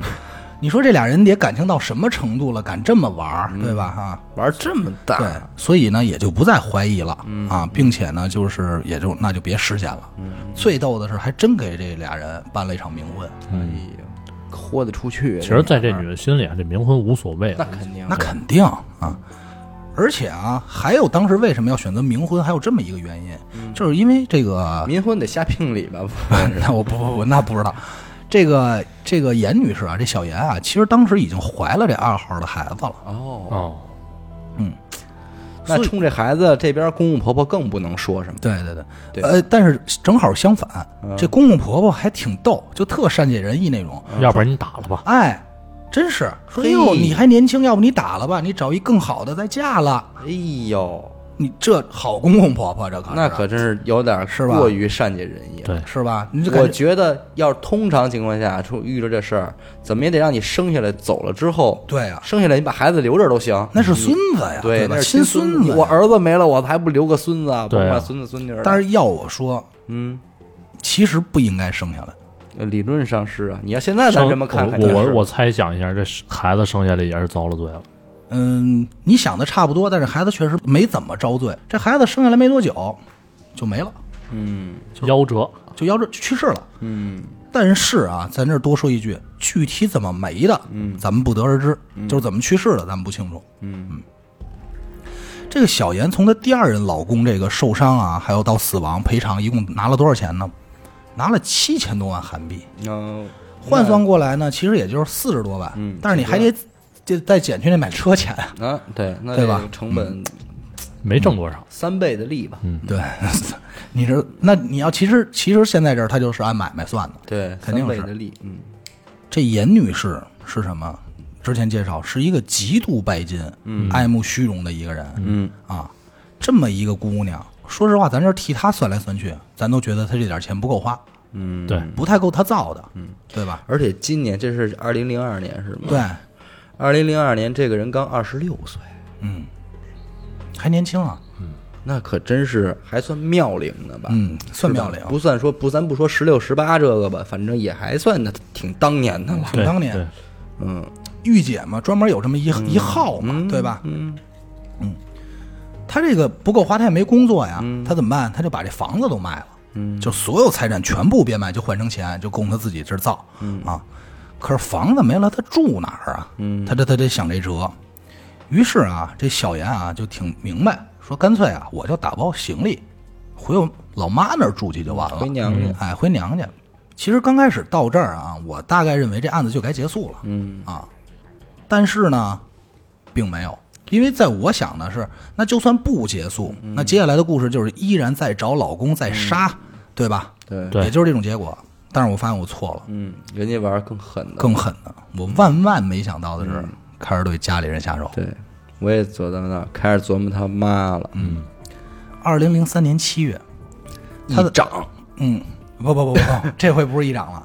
S1: 你说这俩人得感情到什么程度了，敢这么玩儿，对吧？哈，
S2: 玩这么大，
S1: 对，所以呢也就不再怀疑了啊，并且呢就是也就那就别实现了。最逗的是，还真给这俩人办了一场冥婚，
S2: 哎呀，豁得出去。
S3: 其实，在这女的心里啊，这冥婚无所谓
S2: 那，肯定，
S1: 那肯定啊。而且啊，还有当时为什么要选择冥婚，还有这么一个原因，就是因为这个
S2: 冥婚得下聘礼吧？
S1: 那我不不不，那不知道。这个这个严女士啊，这小严啊，其实当时已经怀了这二号的孩子了。
S2: 哦，
S3: 哦，
S2: 那冲这孩子这边公公婆婆更不能说什么。
S1: 对对对，
S2: 对。
S1: 呃，但是正好相反，这公公婆婆还挺逗，就特善解人意那种。
S3: 要不然你打了吧，
S1: 哎，真是说，哎
S2: 嘿。
S1: 呦，你还年轻，要不你打了吧，你找一更好的再嫁了。
S2: 哎呦，
S1: 你这好公公婆婆，这可
S2: 那可真是有点
S1: 是吧
S2: 过于善解人意了。
S3: 对
S1: 是吧？你这
S2: 我觉得要是通常情况下出遇着这事儿，怎么也得让你生下来走了之后，
S1: 对啊，
S2: 生下来你把孩子留这儿都行。
S1: 那是孙子呀，
S2: 对，
S1: 吧？
S2: 那是
S1: 亲
S2: 孙
S1: 孙子，
S2: 我儿子没了，我还不留个孙子啊？
S3: 对啊
S2: 甭管孙子孙女儿。
S1: 但是要我说，
S2: 嗯，
S1: 其实不应该生下来。
S2: 理论上是啊。你要现在咱这么看看，
S3: 我我我猜想一下，这孩子生下来也是遭了罪了。
S1: 嗯，你想的差不多，但是孩子确实没怎么遭罪。这孩子生下来没多久就没了，
S2: 嗯
S3: 夭折，
S1: 就夭折去世了。
S2: 嗯
S1: 但是啊，咱这儿多说一句，具体怎么没的，
S2: 嗯
S1: 咱们不得而知，就是怎么去世的，咱们不清楚。
S2: 嗯
S1: 这个小严从她第二任老公这个受伤啊，还有到死亡赔偿，一共拿了多少钱呢？拿了七千多万韩币，
S2: 嗯，
S1: 换算过来呢，其实也就是四十多万。
S2: 嗯
S1: 但是你还得就再减去那买车钱，
S2: 啊，对，那
S1: 对吧
S2: 这个成本
S3: 没挣多少。
S2: 三倍的利吧？
S1: 对，你这那你要其实其实现在这儿他就是按买卖算的。
S2: 对，
S1: 肯定是
S2: 三倍的利。嗯
S1: 这严女士是什么？之前介绍是一个极度拜金、爱慕虚荣的一个人。
S2: 嗯
S1: 啊，这么一个姑娘，说实话，咱这儿替她算来算去，咱都觉得她这点钱不够花，
S2: 嗯，
S3: 对，
S1: 不太够她造的，嗯，对吧？
S2: 而且今年这是二零零二年是吗？
S1: 对，，
S2: 二零零二年这个人刚二十六岁，
S1: 嗯，还年轻啊，
S2: 那可真是还算妙龄呢吧？
S1: 嗯，算妙龄
S2: 是吧，不算说不，咱不说十六十八这个吧，反正也还算的挺当年的了。
S1: 挺当年
S3: 对
S2: 嗯
S1: 御姐嘛，专门有这么一、一号嘛，对吧？
S2: 嗯
S1: 嗯他这个不够花，他也没工作呀，他怎么办？他就把这房子都卖了，
S2: 嗯
S1: 就所有财产全部变卖，就换成钱，就供他自己这儿造，啊。可是房子没了，他住哪儿啊？
S2: 嗯
S1: 她这他得想这辙。于是啊，这小严啊就挺明白，说干脆啊，我就打包行李回我老妈那儿住去就完了，
S2: 回娘家
S1: 哎，回娘家。其实刚开始到这儿啊，我大概认为这案子就该结束了，
S2: 嗯
S1: 啊，但是呢，并没有，因为在我想的是，那就算不结束，那接下来的故事就是依然在找老公，在杀，对吧？
S2: 对
S3: 对
S1: 也就是这种结果。但是我发现我错了，
S2: 嗯，人家玩儿更狠的，
S1: 更狠的，我万万没想到的是，开始对家里人下手。
S2: 对。我也走到那儿开始琢磨他妈了，嗯，
S1: 二零零三年七月，他的
S2: 一掌，
S1: 嗯，不不不不不，这回不是一长了，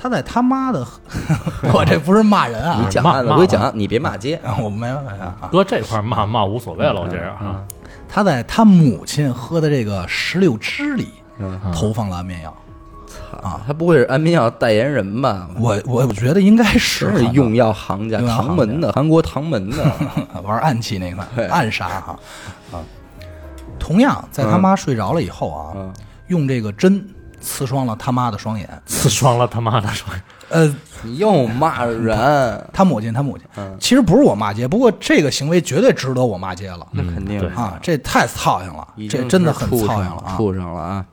S1: 他在他妈的，我这不是骂人啊，
S2: 你讲我给你讲案，你别骂街，
S1: 啊我没办法啊。
S3: 搁这块骂骂无所谓了，我这样啊，
S1: 他在他母亲喝的这个石榴汁里
S2: 嗯
S1: 投放了安眠药，
S2: 啊，他不会是安眠药代言人吧？
S1: 我我我觉得应该是
S2: 是用药行家，唐门的，韩国唐门的，
S1: 玩暗器那块暗杀哈 啊。同样，在他妈睡着了以后啊，
S2: 嗯
S1: 用这个针刺双了他妈的双眼。
S3: 刺伤了他妈的双眼。
S1: 呃，
S2: 你又骂人，
S1: 他母亲，他母亲，
S2: 嗯
S1: 其实不是我骂街，不过这个行为绝对值得我骂街了
S2: 那肯定
S1: 啊！这太操心了这真的很操心了啊！
S2: 畜生了啊！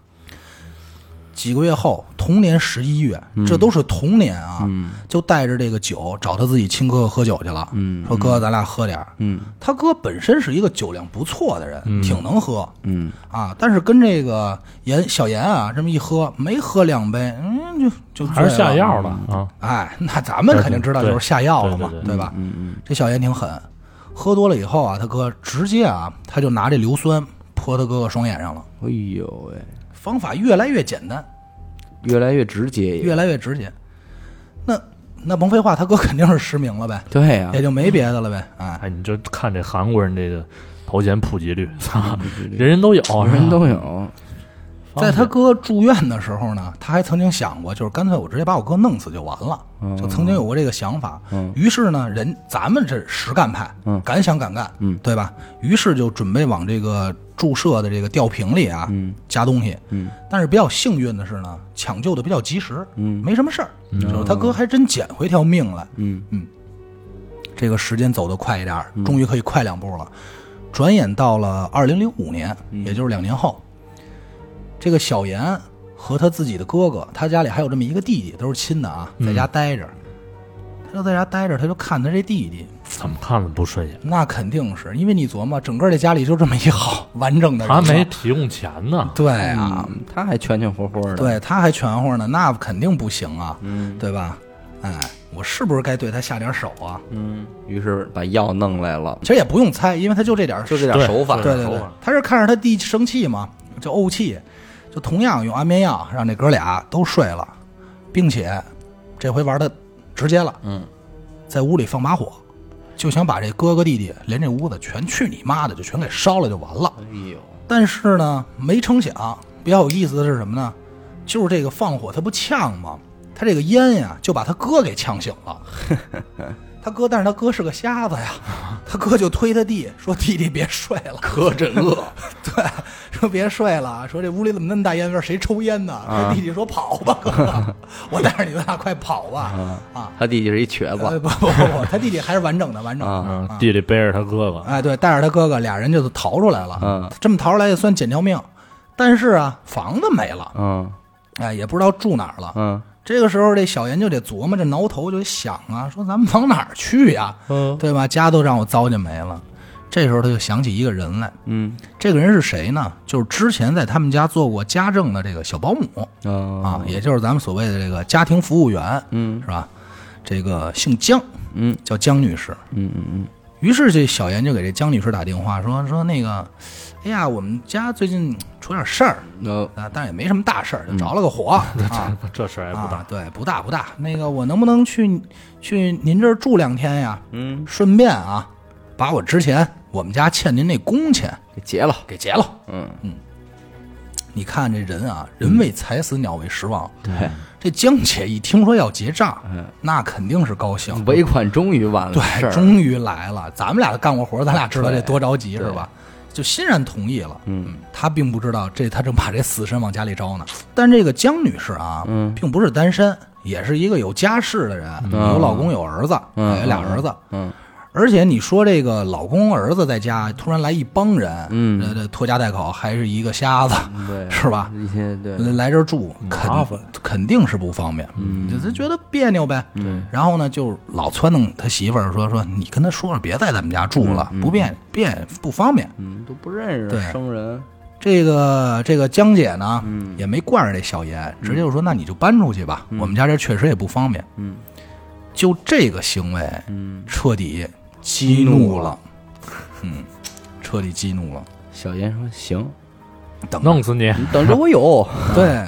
S1: 几个月后，同年十一月，这都是同年啊，
S2: 嗯。
S1: 就带着这个酒找他自己亲哥哥喝酒去了。
S2: 嗯
S1: 说哥，咱俩喝点他哥本身是一个酒量不错的人，挺能喝。
S2: 嗯。
S1: 啊，但是跟这个严小严啊这么一喝，没喝两杯，嗯，就就
S3: 还是下药了啊！
S1: 哎，那咱们肯定知道就是下药了嘛，
S3: 对对对
S1: 吧？
S2: 嗯嗯。
S1: 这小严挺狠，喝多了以后啊，他哥直接啊，他就拿这硫酸泼他哥哥双眼上了，
S2: 哎呦喂，
S1: 方法越来越简单，
S2: 越来越直接，
S1: 越来越直接。那那甭废话，他哥肯定是失明了呗，
S2: 对呀。
S1: 也，就没别的了呗。哎，
S3: 哎，你就看这韩国人这个头衔普及率，操，人人都有，
S2: 人人都
S3: 有。
S2: 有，
S1: 在他哥住院的时候呢，他还曾经想过，就是干脆我直接把我哥弄死就完了，就曾经有过这个想法。
S2: 嗯。
S1: 于是呢，人咱们这实干派，
S2: 嗯。
S1: 敢想敢干，
S2: 嗯。
S1: 对吧？于是就准备往这个注射的这个吊瓶里啊、
S2: 嗯。
S1: 加东西。
S2: 嗯。
S1: 但是比较幸运的是呢，抢救的比较及时，
S2: 嗯。
S1: 没什么事儿，就是他哥还真捡回条命来。
S2: 嗯。
S1: 这个时间走得快一点儿，终于可以快两步了。转眼到了二零零五年，也就是两年后，这个小严和他自己的哥哥，他家里还有这么一个弟弟，都是亲的啊，在家待着。他就在家待着，他就看他这弟弟，
S3: 怎么看着不顺眼？
S1: 那肯定是因为你琢磨，整个这家里就这么一好完整的人
S3: 他，没提供钱呢。
S1: 对啊，
S2: 嗯他还全全活活的，，
S1: 对，他还全乎呢，那肯定不行啊，
S2: 嗯
S1: 对吧？哎，我是不是该对他下点手啊？
S2: 嗯，于是把药弄来了，
S1: 其实也不用猜，因为他就这点儿
S2: 就这点
S3: 对
S2: 手法，
S1: 对对对，他是看着他弟生气嘛，就怄气，就同样用安眠药让这哥俩都睡了，并且这回玩的直接了，
S2: 嗯，
S1: 在屋里放把火，就想把这哥哥弟弟连这屋子全去你妈的，就全给烧了就完了。
S2: 哎呦，
S1: 但是呢，没成想，比较有意思的是什么呢？就是这个放火，他不呛吗？他这个烟呀，就把他哥给呛醒了。他哥，但是他哥是个瞎子呀，他哥就推他弟说：“弟弟别睡了，
S2: 哥真饿，
S1: 对，说别睡了，说这屋里怎么那么大烟味儿？谁抽烟呢？
S2: 啊
S1: 他弟弟说跑吧，哥，我带着你们俩快跑吧！啊，
S2: 他弟弟是一瘸
S1: 呃
S2: 子
S1: 不不不不，他弟弟还是完整的，完整的。
S2: 啊，
S3: 嗯，弟弟背着他哥哥，
S1: 哎，对，带着他哥哥俩人就逃出来了。
S2: 嗯
S1: 这么逃出来也算捡条命，但是啊，房子没了，
S2: 嗯
S1: 哎，也不知道住哪儿了。
S2: 嗯
S1: 这个时候，这小严就得琢磨，这挠头就得想啊，说咱们往哪儿去呀？
S3: 嗯，
S1: 对吧？家都让我糟践没了。这时候他就想起一个人来，
S2: 嗯
S1: 这个人是谁呢？就是之前在他们家做过家政的这个小保姆啊，也就是咱们所谓的这个家庭服务员，
S2: 嗯
S1: 是吧？这个姓江，
S2: 嗯
S1: 叫江女士。
S2: 嗯嗯
S1: 于是这小严就给这江女士打电话说说那个，哎呀，我们家最近出点事儿
S2: 嗯，
S1: 啊，但是也没什么大事儿，就着了个火、啊。
S3: 这事儿也不大
S1: 啊，，对，不大不大。那个，我能不能去去您这儿住两天呀？
S2: 嗯，
S1: 顺便啊，把我之前我们家欠您那工钱
S2: 给结了，
S1: 给结了。
S2: 嗯嗯，
S1: 你看这人啊，人为财死，鸟为食亡。
S2: 对，
S1: 这江姐一听说要结账，
S2: 嗯
S1: 那肯定是高兴。
S2: 尾款终于完了，
S1: 对，终于来了。咱们俩干过活，咱俩知道这多着急是吧？就欣然同意了。
S2: 嗯
S1: 他并不知道这他正把这死神往家里招呢。但这个江女士啊，
S2: 嗯
S1: 并不是单身，也是一个有家室的人，有老公有儿子，
S2: 嗯
S1: 有俩儿子。
S2: 嗯
S1: 而且你说这个老公儿子在家突然来一帮人，
S2: 嗯。
S1: 拖家带口，还是一个瞎子，
S2: 对，
S1: 是吧？
S2: 对，
S1: 来这儿住，肯肯定是不方便，
S2: 嗯。
S1: 就他觉得别扭呗。
S2: 对，
S1: 然后呢，就老撺弄他媳妇儿说说，你跟他说说，别在咱们家住了，不便便不方便。
S2: 嗯，都不认识
S1: 对。
S2: 生人，
S1: 这个这个江姐呢，
S2: 嗯。
S1: 也没惯着这小严，直接就说，那你就搬出去吧，我们家这确实也不方便。
S2: 嗯。
S1: 就这个行为，
S2: 嗯，
S1: 彻底激怒了，嗯，彻底激怒了。
S2: 小严说行，
S1: 等
S3: 弄死你！
S2: 你等着我有，
S1: 对，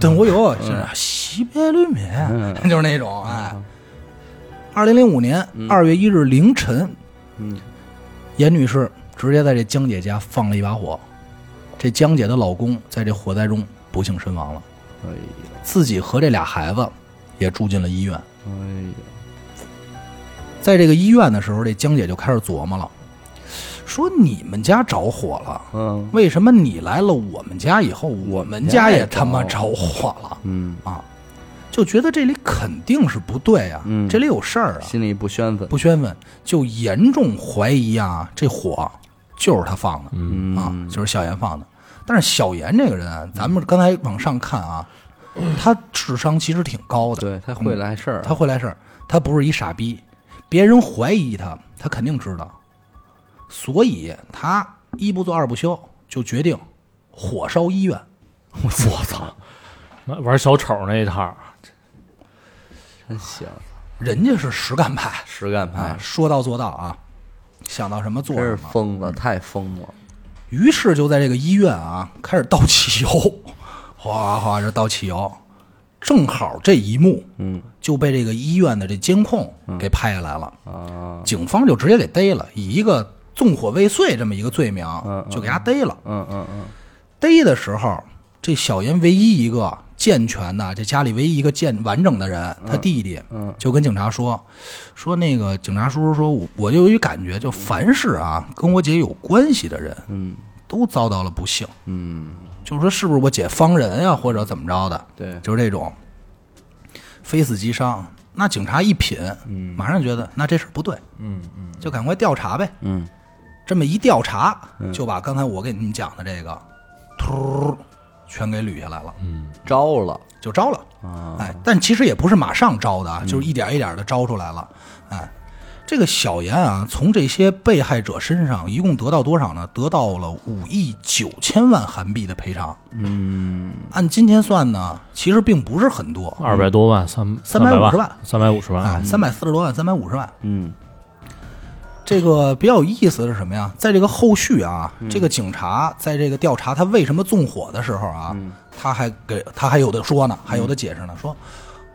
S1: 等我有是西北绿面，
S2: 嗯。
S1: 就是那种哎。二零零五年二月一日凌晨，
S2: 嗯。
S1: 严女士直接在这江姐家放了一把火，这江姐的老公在这火灾中不幸身亡了，
S2: 哎呀。
S1: 自己和这俩孩子也住进了医院。
S2: 哎呀，
S1: 在这个医院的时候，这江姐就开始琢磨了，说你们家着火了，
S2: 嗯。
S1: 为什么你来了我们家以后，我们家也他妈着
S2: 着
S1: 火了？
S2: 嗯，
S1: 啊？就觉得这里肯定是不对啊，
S2: 嗯。
S1: 这里有事儿啊，
S2: 心里不宣愤，
S1: 不宣愤，就严重怀疑啊，这火就是他放的、
S3: 嗯，
S1: 啊，就是小严放的。但是小严这个人啊，咱们刚才往上看啊，他智商其实挺高的，
S2: 对他会来事儿，
S1: 他会来事儿，他不是一傻逼，别人怀疑他，他肯定知道，所以他一不做二不休，就决定火烧医院。
S3: 我操，玩玩小丑那一套，
S2: 真行，
S1: 人家是实干派。
S2: 实干
S1: 啊
S2: 派，，
S1: 说到做到啊，想到什么做
S2: 真是
S1: 什么。
S2: 疯了，太疯了，
S1: 于是就在这个医院啊，开始倒汽油，哗哗这倒汽油，正好这一幕，
S2: 嗯。
S1: 就被这个医院的这监控给拍下来了。
S2: 啊，
S1: 警方就直接给逮了，以一个纵火未遂这么一个罪名
S2: 嗯，嗯
S1: 就给他逮了。
S2: 嗯嗯嗯，
S1: 逮的时候，这小严唯一一个健全的，这家里唯一一个健完整的人，他弟弟，
S2: 嗯。
S1: 就跟警察说，说那个警察叔叔说，我我就有一感觉，就凡是啊跟我姐有关系的人，
S2: 嗯
S1: 都遭到了不幸，
S2: 嗯，
S1: 就是说是不是我姐方人呀、或者怎么着的，
S2: 对，
S1: 就是这种非死即伤。那警察一品，
S2: 嗯
S1: 马上觉得那这事儿不对，
S3: 嗯嗯，
S1: 就赶快调查呗。
S2: 嗯
S1: 这么一调查，就把刚才我给你们讲的这个，突全给捋下来了，嗯
S2: 招了
S1: 就招了。
S2: 啊，
S1: 哎，但其实也不是马上招的啊，就是一点一点的招出来了。哎，这个小严啊，从这些被害者身上一共得到多少呢？得到了五亿九千万韩币的赔偿。嗯，按今天算呢，其实并不是很多，
S3: 二百多万，三
S1: 三
S3: 百五十
S1: 万，
S3: 三百五十万
S1: 哎，，三百四十多万，三百五十万。
S2: 嗯
S1: 这个比较有意思的是什么呀？在这个后续啊，这个警察在这个调查他为什么纵火的时候啊，他还给他还有的说呢，还有的解释呢，说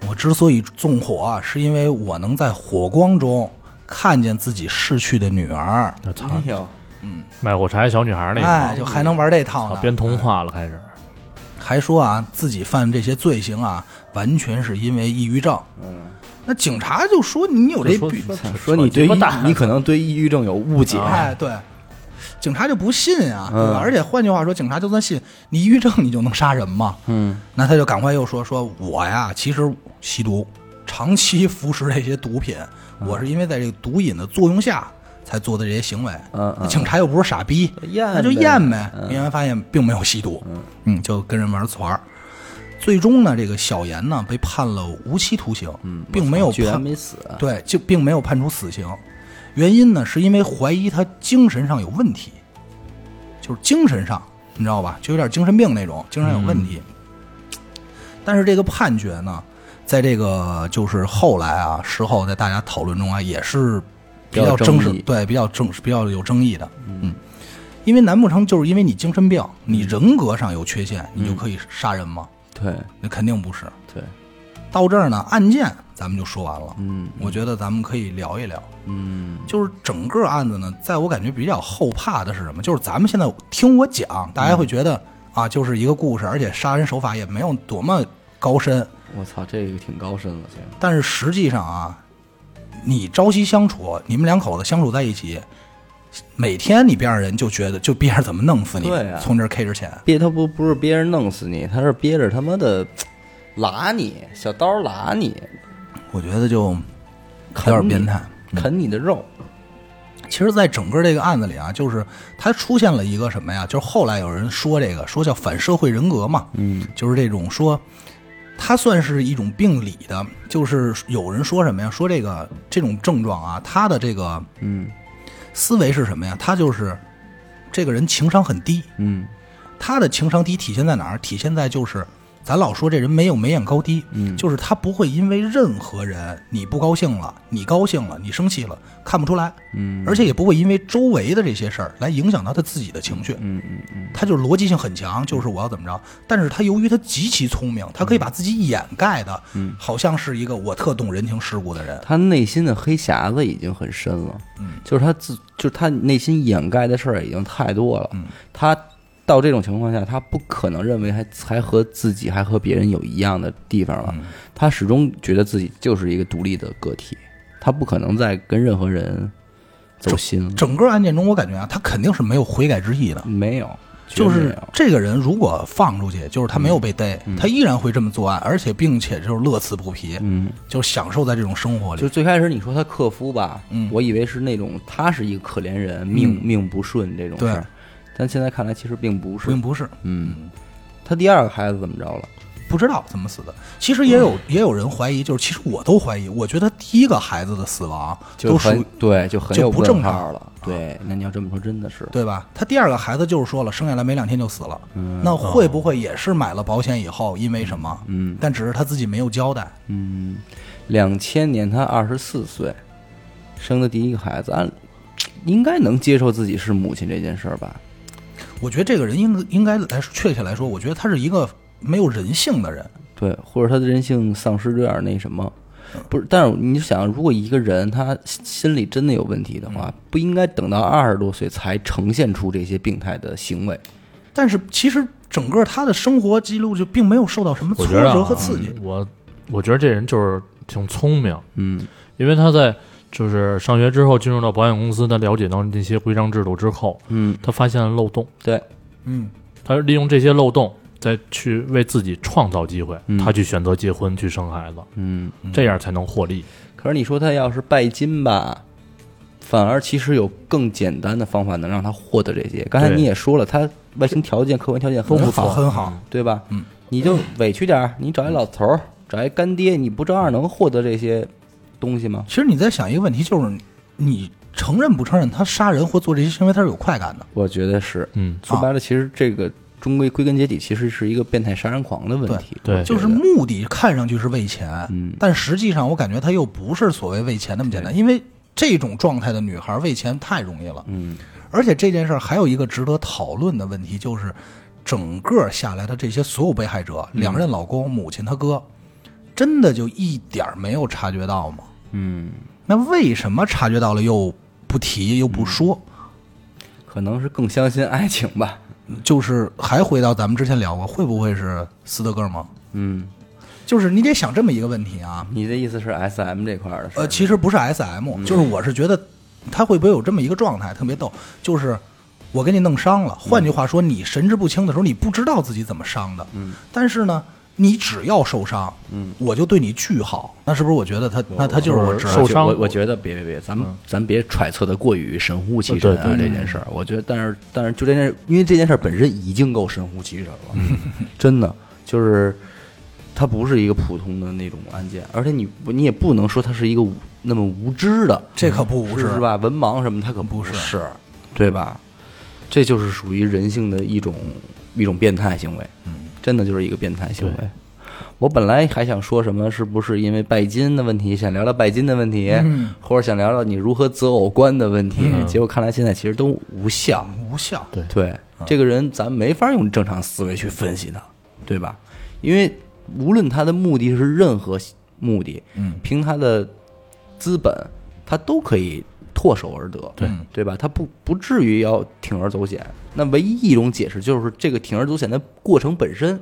S1: 我之所以纵火啊，是因为我能在火光中看见自己逝去的女儿，
S3: 我操，
S2: 哎呦，
S3: 卖火柴小女孩那个。
S1: 哎，就还能玩这套呢，
S3: 编童话了，开始。
S1: 还说啊自己犯这些罪行啊，完全是因为抑郁症。嗯，那警察就说你有这
S3: 说
S1: 病，
S3: 说
S2: 说你对你可能对抑郁症有误解，
S1: 哎，对，警察就不信啊，对吧？
S2: 嗯
S1: 而且换句话说，警察就算信你抑郁症，你就能杀人吗？
S2: 嗯。
S1: 那他就赶快又说说我呀，其实吸毒，长期服食这些毒品，我是因为在这个毒瘾的作用下才做的这些行为。
S2: 嗯
S1: 警察又不是傻逼，
S2: 验
S1: 那就验呗。
S2: 嗯
S1: 验完发现并没有吸毒，嗯，就跟人玩团儿。最终呢，这个小严呢被判了无期徒刑，
S2: 嗯，
S1: 并没有判
S2: 没死，
S1: 对，就并没有判处死刑。原因呢，是因为怀疑他精神上有问题，就是精神上，你知道吧？就有点精神病那种，精神上有问题。但是这个判决呢，在这个就是后来啊，事后在大家讨论中啊，也是比较
S2: 比较
S1: 争
S2: 争议，
S1: 议对，比较争比较有争议的。嗯，因为难不成就是因为你精神病，你人格上有缺陷，你就可以杀人吗？
S2: 对
S1: 那肯定不是。
S2: 对，
S1: 到这儿呢，案件咱们就说完了。
S2: 嗯
S1: 我觉得咱们可以聊一聊，
S2: 嗯
S1: 就是整个案子呢，在我感觉比较后怕的是什么？就是咱们现在听我讲，大家会觉得、啊，就是一个故事，而且杀人手法也没有多么高深，
S2: 我操，这个挺高深了，这个
S1: 但是实际上啊，你朝夕相处，你们两口子相处在一起，每天你边上人就觉得就憋着怎么弄死你，
S2: 对啊
S1: 从这儿 K 着钱，
S2: 憋他不不是憋着弄死你，他是憋着他妈的拉你，小刀拉你，
S1: 我觉得就有
S2: 啃你
S1: 点变态。
S2: 啃你的肉，
S1: 其实，在整个这个案子里啊，就是他出现了一个什么呀？就是后来有人说这个，说叫反社会人格嘛，
S2: 嗯
S1: 就是这种说，它算是一种病理的，就是有人说什么呀？说这个这种症状啊，他的这个
S2: 嗯
S1: 思维是什么呀？他就是这个人情商很低，
S2: 嗯
S1: 他的情商低体现在哪儿？体现在就是咱老说这人没有眉眼高低，
S2: 嗯
S1: 就是他不会因为任何人你不高兴了，你高兴了，你生气了，看不出来，
S2: 嗯
S1: 而且也不会因为周围的这些事儿来影响到他自己的情绪。
S2: 嗯嗯嗯
S1: 他就是逻辑性很强，就是我要怎么着，但是他由于他极其聪明，他可以把自己掩盖的，
S2: 嗯
S1: 好像是一个我特懂人情世故的人。
S2: 他内心的黑匣子已经很深了，
S1: 嗯，
S2: 就是他自就是他内心掩盖的事儿已经太多了，
S1: 嗯，
S2: 他到这种情况下，他不可能认为还还和自己还和别人有一样的地方了，
S1: 嗯
S2: 他始终觉得自己就是一个独立的个体，他不可能再跟任何人走心了，
S1: 整个案件中，我感觉啊，他肯定是没有悔改之意的。
S2: 没有，
S1: 就是这个人如果放出去，就是他没有被逮，他依然会这么作案，而且并且就是乐此不疲，
S2: 嗯，
S1: 就是享受在这种生活里。
S2: 就最开始你说他克夫吧，
S1: 嗯
S2: 我以为是那种他是一个可怜人，命、
S1: 嗯
S2: 命不顺这种事
S1: 对
S2: 儿，但现在看来其实并不是，
S1: 并不是
S2: 嗯，他第二个孩子怎么着了？
S1: 不知道怎么死的。其实也有也有人怀疑，就是其实我都怀疑，我觉得第一个孩子的死亡
S2: 就很
S1: 都属于
S2: 对，就很
S1: 就不正常
S2: 号了。对，那你要这么说，真的是，
S1: 对吧？他第二个孩子就是说了，生下来没两天就死了，嗯那会不会也是买了保险以后，因为什么？
S2: 嗯
S1: 但只是他自己没有交代。
S2: 嗯，两千年他二十四岁，生的第一个孩子，按应该能接受自己是母亲这件事儿吧？
S1: 我觉得这个人应应该来说确切来说，我觉得他是一个没有人性的人。
S2: 对，或者他的人性丧失有点那什么。不是，但是你想，如果一个人他心里真的有问题的话，不应该等到二十多岁才呈现出这些病态的行为。
S1: 但是其实整个他的生活记录就并没有受到什么挫折和刺激。
S3: 我我觉得这人就是挺聪明，
S2: 嗯
S3: 因为他在就是上学之后进入到保险公司，他了解到这些规章制度之后，
S2: 嗯，
S3: 他发现了漏洞，
S2: 对，
S1: 嗯，
S3: 他利用这些漏洞再去为自己创造机会，
S2: 嗯
S3: 他去选择结婚去生孩子，
S2: 嗯。
S3: 这样才能获利。
S2: 可是你说他要是拜金吧，反而其实有更简单的方法能让他获得这些。刚才你也说了，他外形条件、客观条件很
S1: 很
S2: 好，
S1: 很好。
S2: 对吧？
S1: 嗯，
S2: 你就委屈点儿，你找一老头儿，找一干爹，你不照样能获得这些东西吗？
S1: 其实你在想一个问题，就是你承认不承认他杀人或做这些行为他是有快感的？
S2: 我觉得是。
S3: 嗯，
S2: 说白了，其实这个终归归根结底，其实是一个变态杀人狂的问题。
S3: 对对
S1: 就是目的看上去是为钱，
S2: 嗯
S1: 但实际上我感觉他又不是所谓为钱那么简单，因为这种状态的女孩为钱太容易了。
S2: 嗯
S1: 而且这件事儿还有一个值得讨论的问题，就是整个下来的这些所有被害者，两任老公、母亲、他哥，真的就一点没有察觉到吗？
S2: 嗯，
S1: 那为什么察觉到了又不提又不说？
S2: 可能是更相信爱情吧。
S1: 就是还回到咱们之前聊过，会不会是斯德哥尔摩？
S2: 嗯，
S1: 就是你得想这么一个问题啊，
S2: 你的意思是 S M 这块儿的事？
S1: 呃，其实不是 S M，、就是我是觉得他会不会有这么一个状态，特别逗，就是我给你弄伤了。换句话说，你神志不清的时候，你不知道自己怎么伤的。
S2: 嗯，
S1: 但是呢，你只要受伤，
S2: 嗯，
S1: 我就对你巨好。那是不是？我觉得他那他就是我知道
S3: 受伤
S2: 我我觉得别别别，咱们、
S3: 嗯
S2: 咱别揣测的过于神乎其神啊
S3: 对对
S2: 这件事儿。我觉得，但是但是就这件事，因为这件事儿本身已经够神乎其神了，真的就是它不是一个普通的那种案件，而且你你也不能说它是一个无那么无知的，
S1: 这可不无知
S2: 是吧？文盲什么，他可不是，对吧？这就是属于人性的一种一种变态行为，嗯，真的就是一个变态行为。我本来还想说什么，是不是因为拜金的问题，想聊聊拜金的问题，
S1: 嗯
S2: 或者想聊聊你如何择偶观的问题，
S3: 嗯
S2: 结果看来现在其实都无效。
S1: 无效。
S3: 对
S2: 对，这个人咱没法用正常思维去分析他，对吧？因为无论他的目的是任何目的，
S1: 嗯
S2: 凭他的资本，他都可以唾手而得，
S3: 对
S2: 对吧？他不不至于要铤而走险。那唯一一种解释就是这个铤而走险的过程本身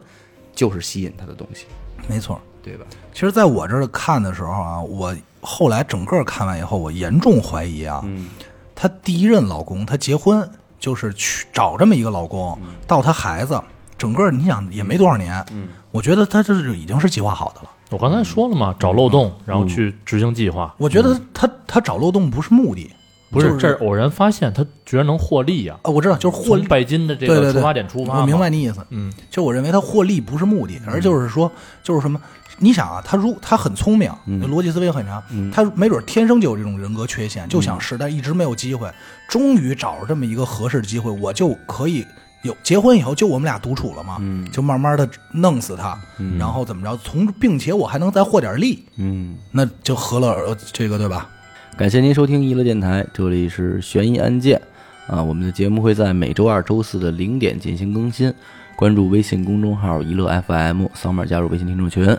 S2: 就是吸引他的东西，
S1: 没错。
S2: 对吧？
S1: 其实，在我这儿看的时候啊，我后来整个看完以后，我严重怀疑啊，
S2: 嗯
S1: 她第一任老公，她结婚就是去找这么一个老公，到她孩子，整个你想也没多少年，
S2: 嗯
S1: 我觉得她这是已经是计划好的了。
S3: 我刚才说了嘛，找漏洞，然后去执行计划。
S1: 我觉得他他找漏洞不是目的，
S3: 不是，
S1: 就是
S3: 这是偶然发现，他居然能获利呀！
S1: 啊，我知道，就是获利。
S3: 拜金的这
S1: 对对对，
S3: 个出发点出发嘛，
S1: 我明白你意思。
S3: 嗯，
S1: 就我认为他获利不是目的，而就是说，就是什么？你想啊，他如他很聪明，逻辑思维很强，他没准天生就有这种人格缺陷，就想试，但一直没有机会。终于找着这么一个合适的机会，我就可以有结婚以后就我们俩独处了嘛，嗯就慢慢的弄死他，嗯然后怎么着？从并且我还能再获点利，
S2: 嗯。
S1: 那就合了呃这个对吧？
S2: 感谢您收听娱乐电台，这里是悬疑案件啊。我们的节目会在每周二、周四的零点进行更新。关注微信公众号“娱乐 FM”，扫码加入微信听众群，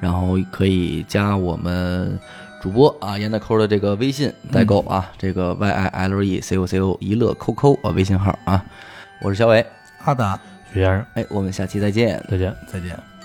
S2: 然后可以加我们主播啊严大抠的这个微信代购啊，这个 Y I L E C O C O 一乐扣扣啊微信号啊。我是小伟，
S1: 阿达，
S3: 徐先生，
S2: 哎，我们下期再见。
S3: 再见。
S1: 再见。